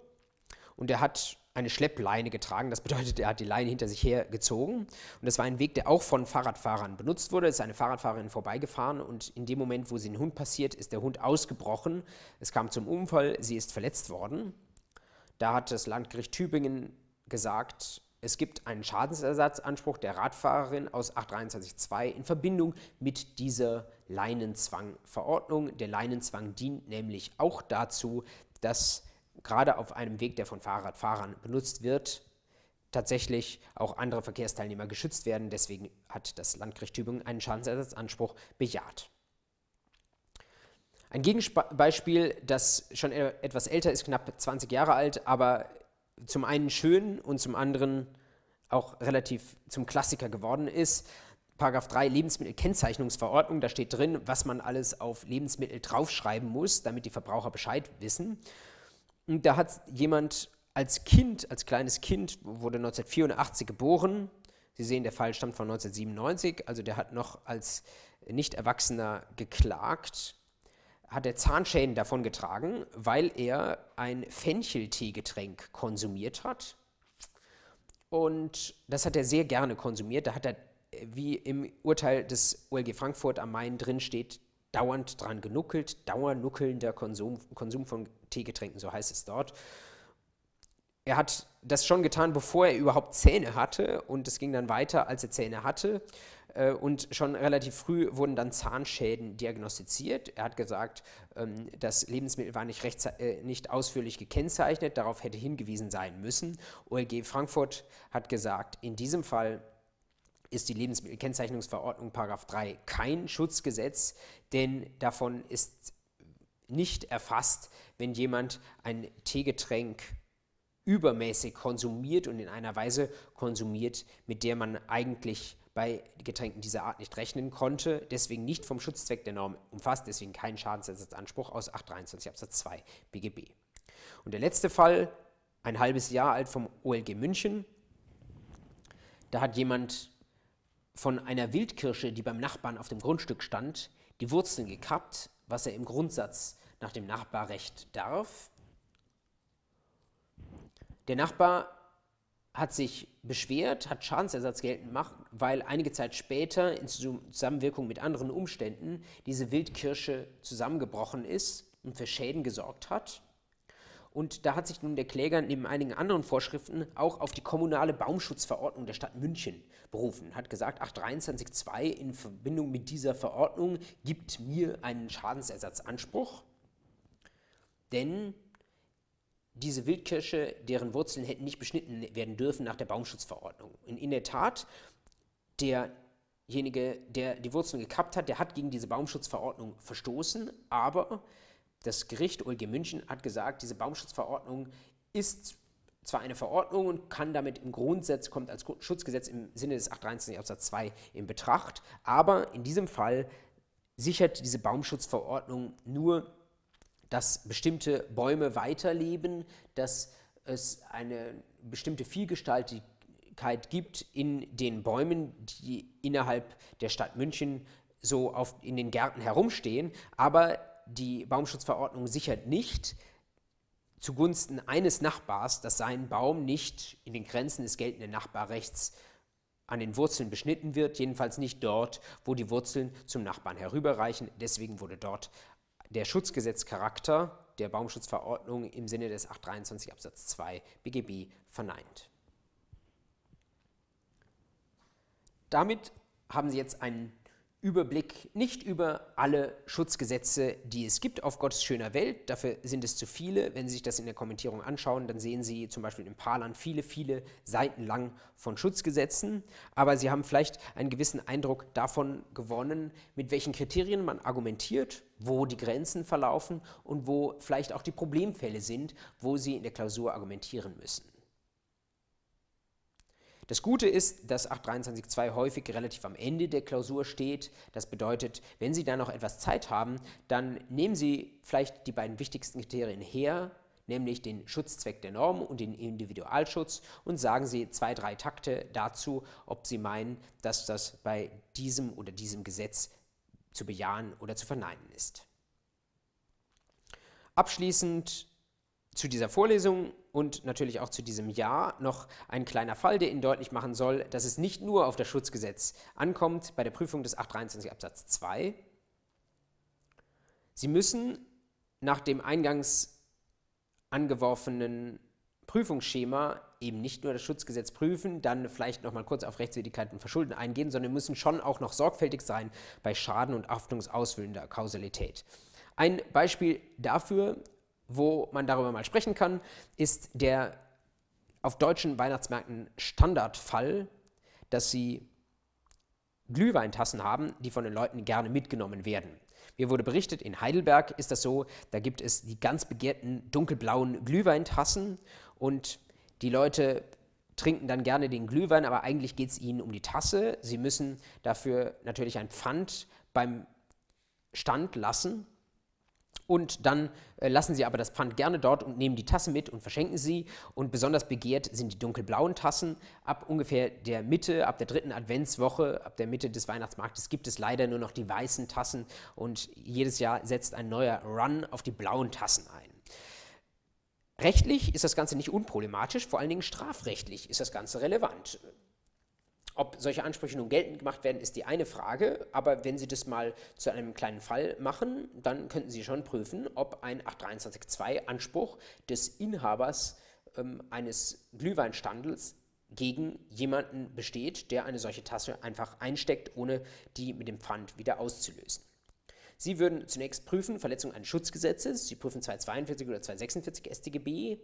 und er hat eine Schleppleine getragen. Das bedeutet, er hat die Leine hinter sich hergezogen. Und das war ein Weg, der auch von Fahrradfahrern benutzt wurde. Es ist eine Fahrradfahrerin vorbeigefahren und in dem Moment, wo sie den Hund passiert, ist der Hund ausgebrochen. Es kam zum Unfall, sie ist verletzt worden. Da hat das Landgericht Tübingen gesagt, es gibt einen Schadensersatzanspruch der Radfahrerin aus 823.2 in Verbindung mit dieser Leinenzwangverordnung. Der Leinenzwang dient nämlich auch dazu, dass gerade auf einem Weg, der von Fahrradfahrern benutzt wird, tatsächlich auch andere Verkehrsteilnehmer geschützt werden. Deswegen hat das Landgericht Tübingen einen Schadensersatzanspruch bejaht. Ein Gegenbeispiel, das schon e-, etwas älter ist, knapp 20 Jahre alt, aber zum einen schön und zum anderen auch relativ zum Klassiker geworden ist. Paragraph 3 Lebensmittelkennzeichnungsverordnung, da steht drin, was man alles auf Lebensmittel draufschreiben muss, damit die Verbraucher Bescheid wissen. Und da hat jemand als Kind, als kleines Kind, wurde 1984 geboren. Sie sehen, der Fall stammt von 1997, also der hat noch als Nicht-Erwachsener geklagt. Hat er Zahnschäden davongetragen, weil er ein Fenchelteegetränk konsumiert hat. Und das hat er sehr gerne konsumiert. Da hat er, wie im Urteil des OLG Frankfurt am Main drin steht, dauernd dran genuckelt, dauernuckelnder Konsum, Konsum von Teegetränken, so heißt es dort. Er hat das schon getan, bevor er überhaupt Zähne hatte und es ging dann weiter, als er Zähne hatte. Äh, und schon relativ früh wurden dann Zahnschäden diagnostiziert. Er hat gesagt, ähm, das Lebensmittel war nicht, äh, nicht ausführlich gekennzeichnet, darauf hätte hingewiesen sein müssen. OLG Frankfurt hat gesagt, in diesem Fall ist die Lebensmittelkennzeichnungsverordnung 3 kein Schutzgesetz, denn davon ist nicht erfasst, wenn jemand ein Teegetränk übermäßig konsumiert und in einer Weise konsumiert, mit der man eigentlich bei Getränken dieser Art nicht rechnen konnte, deswegen nicht vom Schutzzweck der Norm umfasst, deswegen keinen Schadensersatzanspruch aus 823 Absatz 2 BGB. Und der letzte Fall, ein halbes Jahr alt vom OLG München, da hat jemand von einer Wildkirsche, die beim Nachbarn auf dem Grundstück stand, die Wurzeln gekappt, was er im Grundsatz nach dem Nachbarrecht darf. Der Nachbar hat sich beschwert, hat Schadensersatz geltend gemacht, weil einige Zeit später in Zusammenwirkung mit anderen Umständen diese Wildkirsche zusammengebrochen ist und für Schäden gesorgt hat. Und da hat sich nun der Kläger neben einigen anderen Vorschriften auch auf die kommunale Baumschutzverordnung der Stadt München berufen, hat gesagt, 823.2 in Verbindung mit dieser Verordnung gibt mir einen Schadensersatzanspruch, denn diese Wildkirsche, deren Wurzeln hätten nicht beschnitten werden dürfen nach der Baumschutzverordnung. Und in der Tat, derjenige, der die Wurzeln gekappt hat, der hat gegen diese Baumschutzverordnung verstoßen, aber das Gericht OLG München hat gesagt, diese Baumschutzverordnung ist zwar eine Verordnung und kann damit im Grundsatz, kommt als Schutzgesetz im Sinne des 823 Absatz 2 in Betracht, aber in diesem Fall sichert diese Baumschutzverordnung nur dass bestimmte Bäume weiterleben, dass es eine bestimmte Vielgestaltigkeit gibt in den Bäumen, die innerhalb der Stadt München so auf, in den Gärten herumstehen, aber die Baumschutzverordnung sichert nicht zugunsten eines Nachbars, dass sein Baum nicht in den Grenzen des geltenden Nachbarrechts an den Wurzeln beschnitten wird, jedenfalls nicht dort, wo die Wurzeln zum Nachbarn herüberreichen. Deswegen wurde dort der Schutzgesetzcharakter der Baumschutzverordnung im Sinne des 823 Absatz 2 BGB verneint. Damit haben Sie jetzt einen Überblick nicht über alle Schutzgesetze, die es gibt auf Gottes schöner Welt. Dafür sind es zu viele. Wenn Sie sich das in der Kommentierung anschauen, dann sehen Sie zum Beispiel im Parlan viele, viele Seiten lang von Schutzgesetzen. Aber Sie haben vielleicht einen gewissen Eindruck davon gewonnen, mit welchen Kriterien man argumentiert, wo die Grenzen verlaufen und wo vielleicht auch die Problemfälle sind, wo Sie in der Klausur argumentieren müssen. Das Gute ist, dass 823.2 häufig relativ am Ende der Klausur steht. Das bedeutet, wenn Sie da noch etwas Zeit haben, dann nehmen Sie vielleicht die beiden wichtigsten Kriterien her, nämlich den Schutzzweck der Norm und den Individualschutz und sagen Sie zwei, drei Takte dazu, ob Sie meinen, dass das bei diesem oder diesem Gesetz zu bejahen oder zu verneinen ist. Abschließend zu dieser Vorlesung und natürlich auch zu diesem Jahr noch ein kleiner Fall, der Ihnen deutlich machen soll, dass es nicht nur auf das Schutzgesetz ankommt bei der Prüfung des 823 Absatz 2. Sie müssen nach dem eingangs angeworfenen Prüfungsschema eben nicht nur das Schutzgesetz prüfen, dann vielleicht noch mal kurz auf Rechtswidrigkeit und Verschulden eingehen, sondern müssen schon auch noch sorgfältig sein bei Schaden und haftungsausfüllender Kausalität. Ein Beispiel dafür wo man darüber mal sprechen kann, ist der auf deutschen Weihnachtsmärkten Standardfall, dass sie Glühweintassen haben, die von den Leuten gerne mitgenommen werden. Mir wurde berichtet, in Heidelberg ist das so, da gibt es die ganz begehrten dunkelblauen Glühweintassen und die Leute trinken dann gerne den Glühwein, aber eigentlich geht es ihnen um die Tasse. Sie müssen dafür natürlich ein Pfand beim Stand lassen Und dann äh, lassen Sie aber das Pfand gerne dort und nehmen die Tasse mit und verschenken sie. Und besonders begehrt sind die dunkelblauen Tassen. Ab ungefähr der Mitte, ab der dritten Adventswoche, ab der Mitte des Weihnachtsmarktes gibt es leider nur noch die weißen Tassen. Und jedes Jahr setzt ein neuer Run auf die blauen Tassen ein. Rechtlich ist das Ganze nicht unproblematisch, vor allen Dingen strafrechtlich ist das Ganze relevant. Ob solche Ansprüche nun geltend gemacht werden, ist die eine Frage, aber wenn Sie das mal zu einem kleinen Fall machen, dann könnten Sie schon prüfen, ob ein 823.2 Anspruch des Inhabers ähm, eines Glühweinstandels gegen jemanden besteht, der eine solche Tasse einfach einsteckt, ohne die mit dem Pfand wieder auszulösen. Sie würden zunächst prüfen, Verletzung eines Schutzgesetzes. Sie prüfen 242 oder 246 StGB.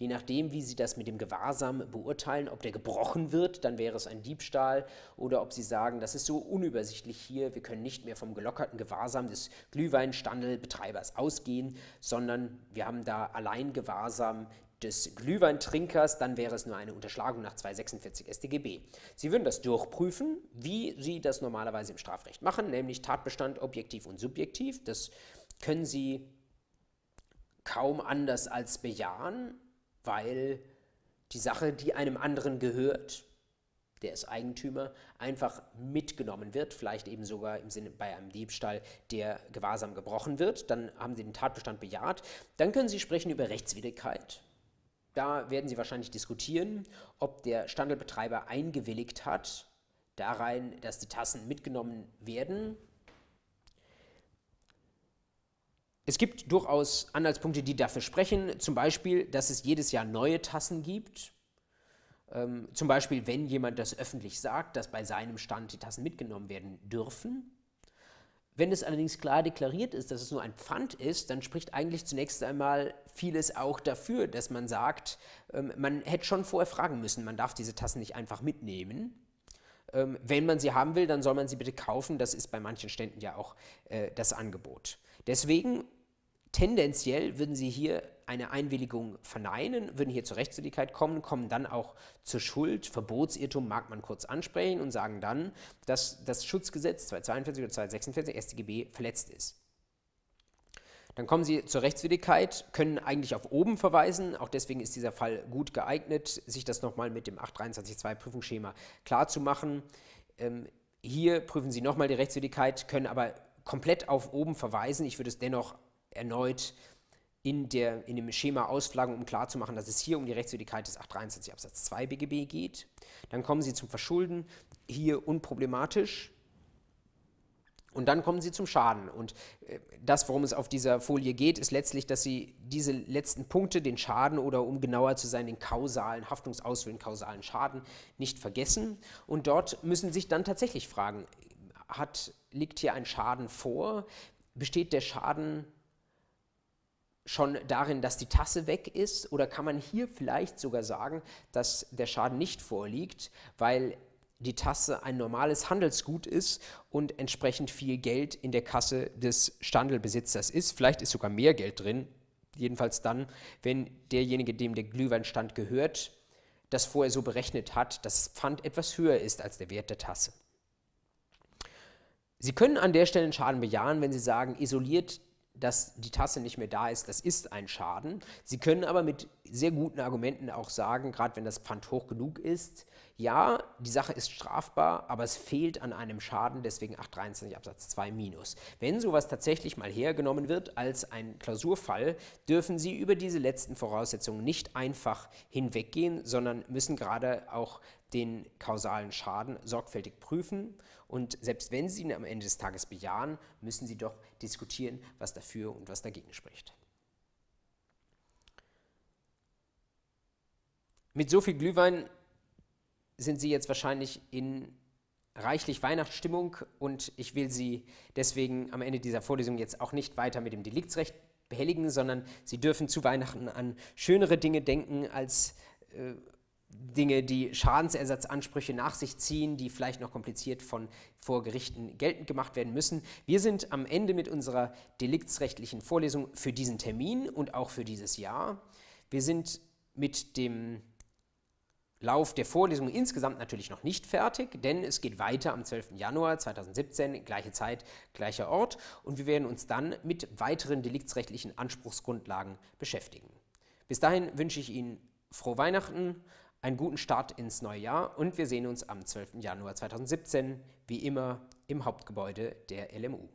Je nachdem, wie Sie das mit dem Gewahrsam beurteilen, ob der gebrochen wird, dann wäre es ein Diebstahl, oder ob Sie sagen, das ist so unübersichtlich hier, wir können nicht mehr vom gelockerten Gewahrsam des Glühweinstandelbetreibers ausgehen, sondern wir haben da allein Gewahrsam des Glühweintrinkers, dann wäre es nur eine Unterschlagung nach 246 StGB. Sie würden das durchprüfen, wie Sie das normalerweise im Strafrecht machen, nämlich Tatbestand objektiv und subjektiv. Das können Sie kaum anders als bejahen weil die Sache, die einem anderen gehört, der ist Eigentümer, einfach mitgenommen wird, vielleicht eben sogar im Sinne bei einem Diebstahl, der gewahrsam gebrochen wird, dann haben Sie den Tatbestand bejaht. Dann können Sie sprechen über Rechtswidrigkeit. Da werden Sie wahrscheinlich diskutieren, ob der Standelbetreiber eingewilligt hat, darein, dass die Tassen mitgenommen werden Es gibt durchaus Anhaltspunkte, die dafür sprechen, zum Beispiel, dass es jedes Jahr neue Tassen gibt. Ähm, zum Beispiel, wenn jemand das öffentlich sagt, dass bei seinem Stand die Tassen mitgenommen werden dürfen. Wenn es allerdings klar deklariert ist, dass es nur ein Pfand ist, dann spricht eigentlich zunächst einmal vieles auch dafür, dass man sagt, ähm, man hätte schon vorher fragen müssen, man darf diese Tassen nicht einfach mitnehmen. Ähm, wenn man sie haben will, dann soll man sie bitte kaufen. Das ist bei manchen Ständen ja auch äh, das Angebot. Deswegen Tendenziell würden sie hier eine Einwilligung verneinen, würden hier zur Rechtswidrigkeit kommen, kommen dann auch zur Schuld. Verbotsirrtum mag man kurz ansprechen und sagen dann, dass das Schutzgesetz 242 oder 246 StGB verletzt ist. Dann kommen Sie zur Rechtswidrigkeit, können eigentlich auf oben verweisen. Auch deswegen ist dieser Fall gut geeignet, sich das nochmal mit dem 823.2 Prüfungsschema klarzumachen. Ähm, hier prüfen Sie nochmal die Rechtswidrigkeit, können aber komplett auf oben verweisen. Ich würde es dennoch erneut in, der, in dem Schema ausflaggen, um klarzumachen, dass es hier um die Rechtswidrigkeit des 823 Absatz 2 BGB geht. Dann kommen Sie zum Verschulden, hier unproblematisch. Und dann kommen Sie zum Schaden. Und äh, das, worum es auf dieser Folie geht, ist letztlich, dass Sie diese letzten Punkte, den Schaden oder um genauer zu sein, den kausalen, Haftungsausfüllen, kausalen Schaden, nicht vergessen. Und dort müssen Sie sich dann tatsächlich fragen, hat, liegt hier ein Schaden vor? Besteht der Schaden schon darin, dass die Tasse weg ist? Oder kann man hier vielleicht sogar sagen, dass der Schaden nicht vorliegt, weil die Tasse ein normales Handelsgut ist und entsprechend viel Geld in der Kasse des Standelbesitzers ist? Vielleicht ist sogar mehr Geld drin. Jedenfalls dann, wenn derjenige, dem der Glühweinstand gehört, das vorher so berechnet hat, dass das Pfand etwas höher ist als der Wert der Tasse. Sie können an der Stelle einen Schaden bejahen, wenn Sie sagen, isoliert dass die Tasse nicht mehr da ist, das ist ein Schaden. Sie können aber mit sehr guten Argumenten auch sagen, gerade wenn das Pfand hoch genug ist, ja, die Sache ist strafbar, aber es fehlt an einem Schaden, deswegen 823 Absatz 2 minus. Wenn sowas tatsächlich mal hergenommen wird als ein Klausurfall, dürfen Sie über diese letzten Voraussetzungen nicht einfach hinweggehen, sondern müssen gerade auch den kausalen Schaden sorgfältig prüfen. Und selbst wenn Sie ihn am Ende des Tages bejahen, müssen Sie doch diskutieren, was dafür und was dagegen spricht. Mit so viel Glühwein sind Sie jetzt wahrscheinlich in reichlich Weihnachtsstimmung und ich will Sie deswegen am Ende dieser Vorlesung jetzt auch nicht weiter mit dem Deliktsrecht behelligen, sondern Sie dürfen zu Weihnachten an schönere Dinge denken als äh, Dinge, die Schadensersatzansprüche nach sich ziehen, die vielleicht noch kompliziert von vor Gerichten geltend gemacht werden müssen. Wir sind am Ende mit unserer deliktsrechtlichen Vorlesung für diesen Termin und auch für dieses Jahr. Wir sind mit dem Lauf der Vorlesung insgesamt natürlich noch nicht fertig, denn es geht weiter am 12. Januar 2017, gleiche Zeit, gleicher Ort und wir werden uns dann mit weiteren deliktsrechtlichen Anspruchsgrundlagen beschäftigen. Bis dahin wünsche ich Ihnen frohe Weihnachten, einen guten Start ins neue Jahr und wir sehen uns am 12. Januar 2017, wie immer im Hauptgebäude der LMU.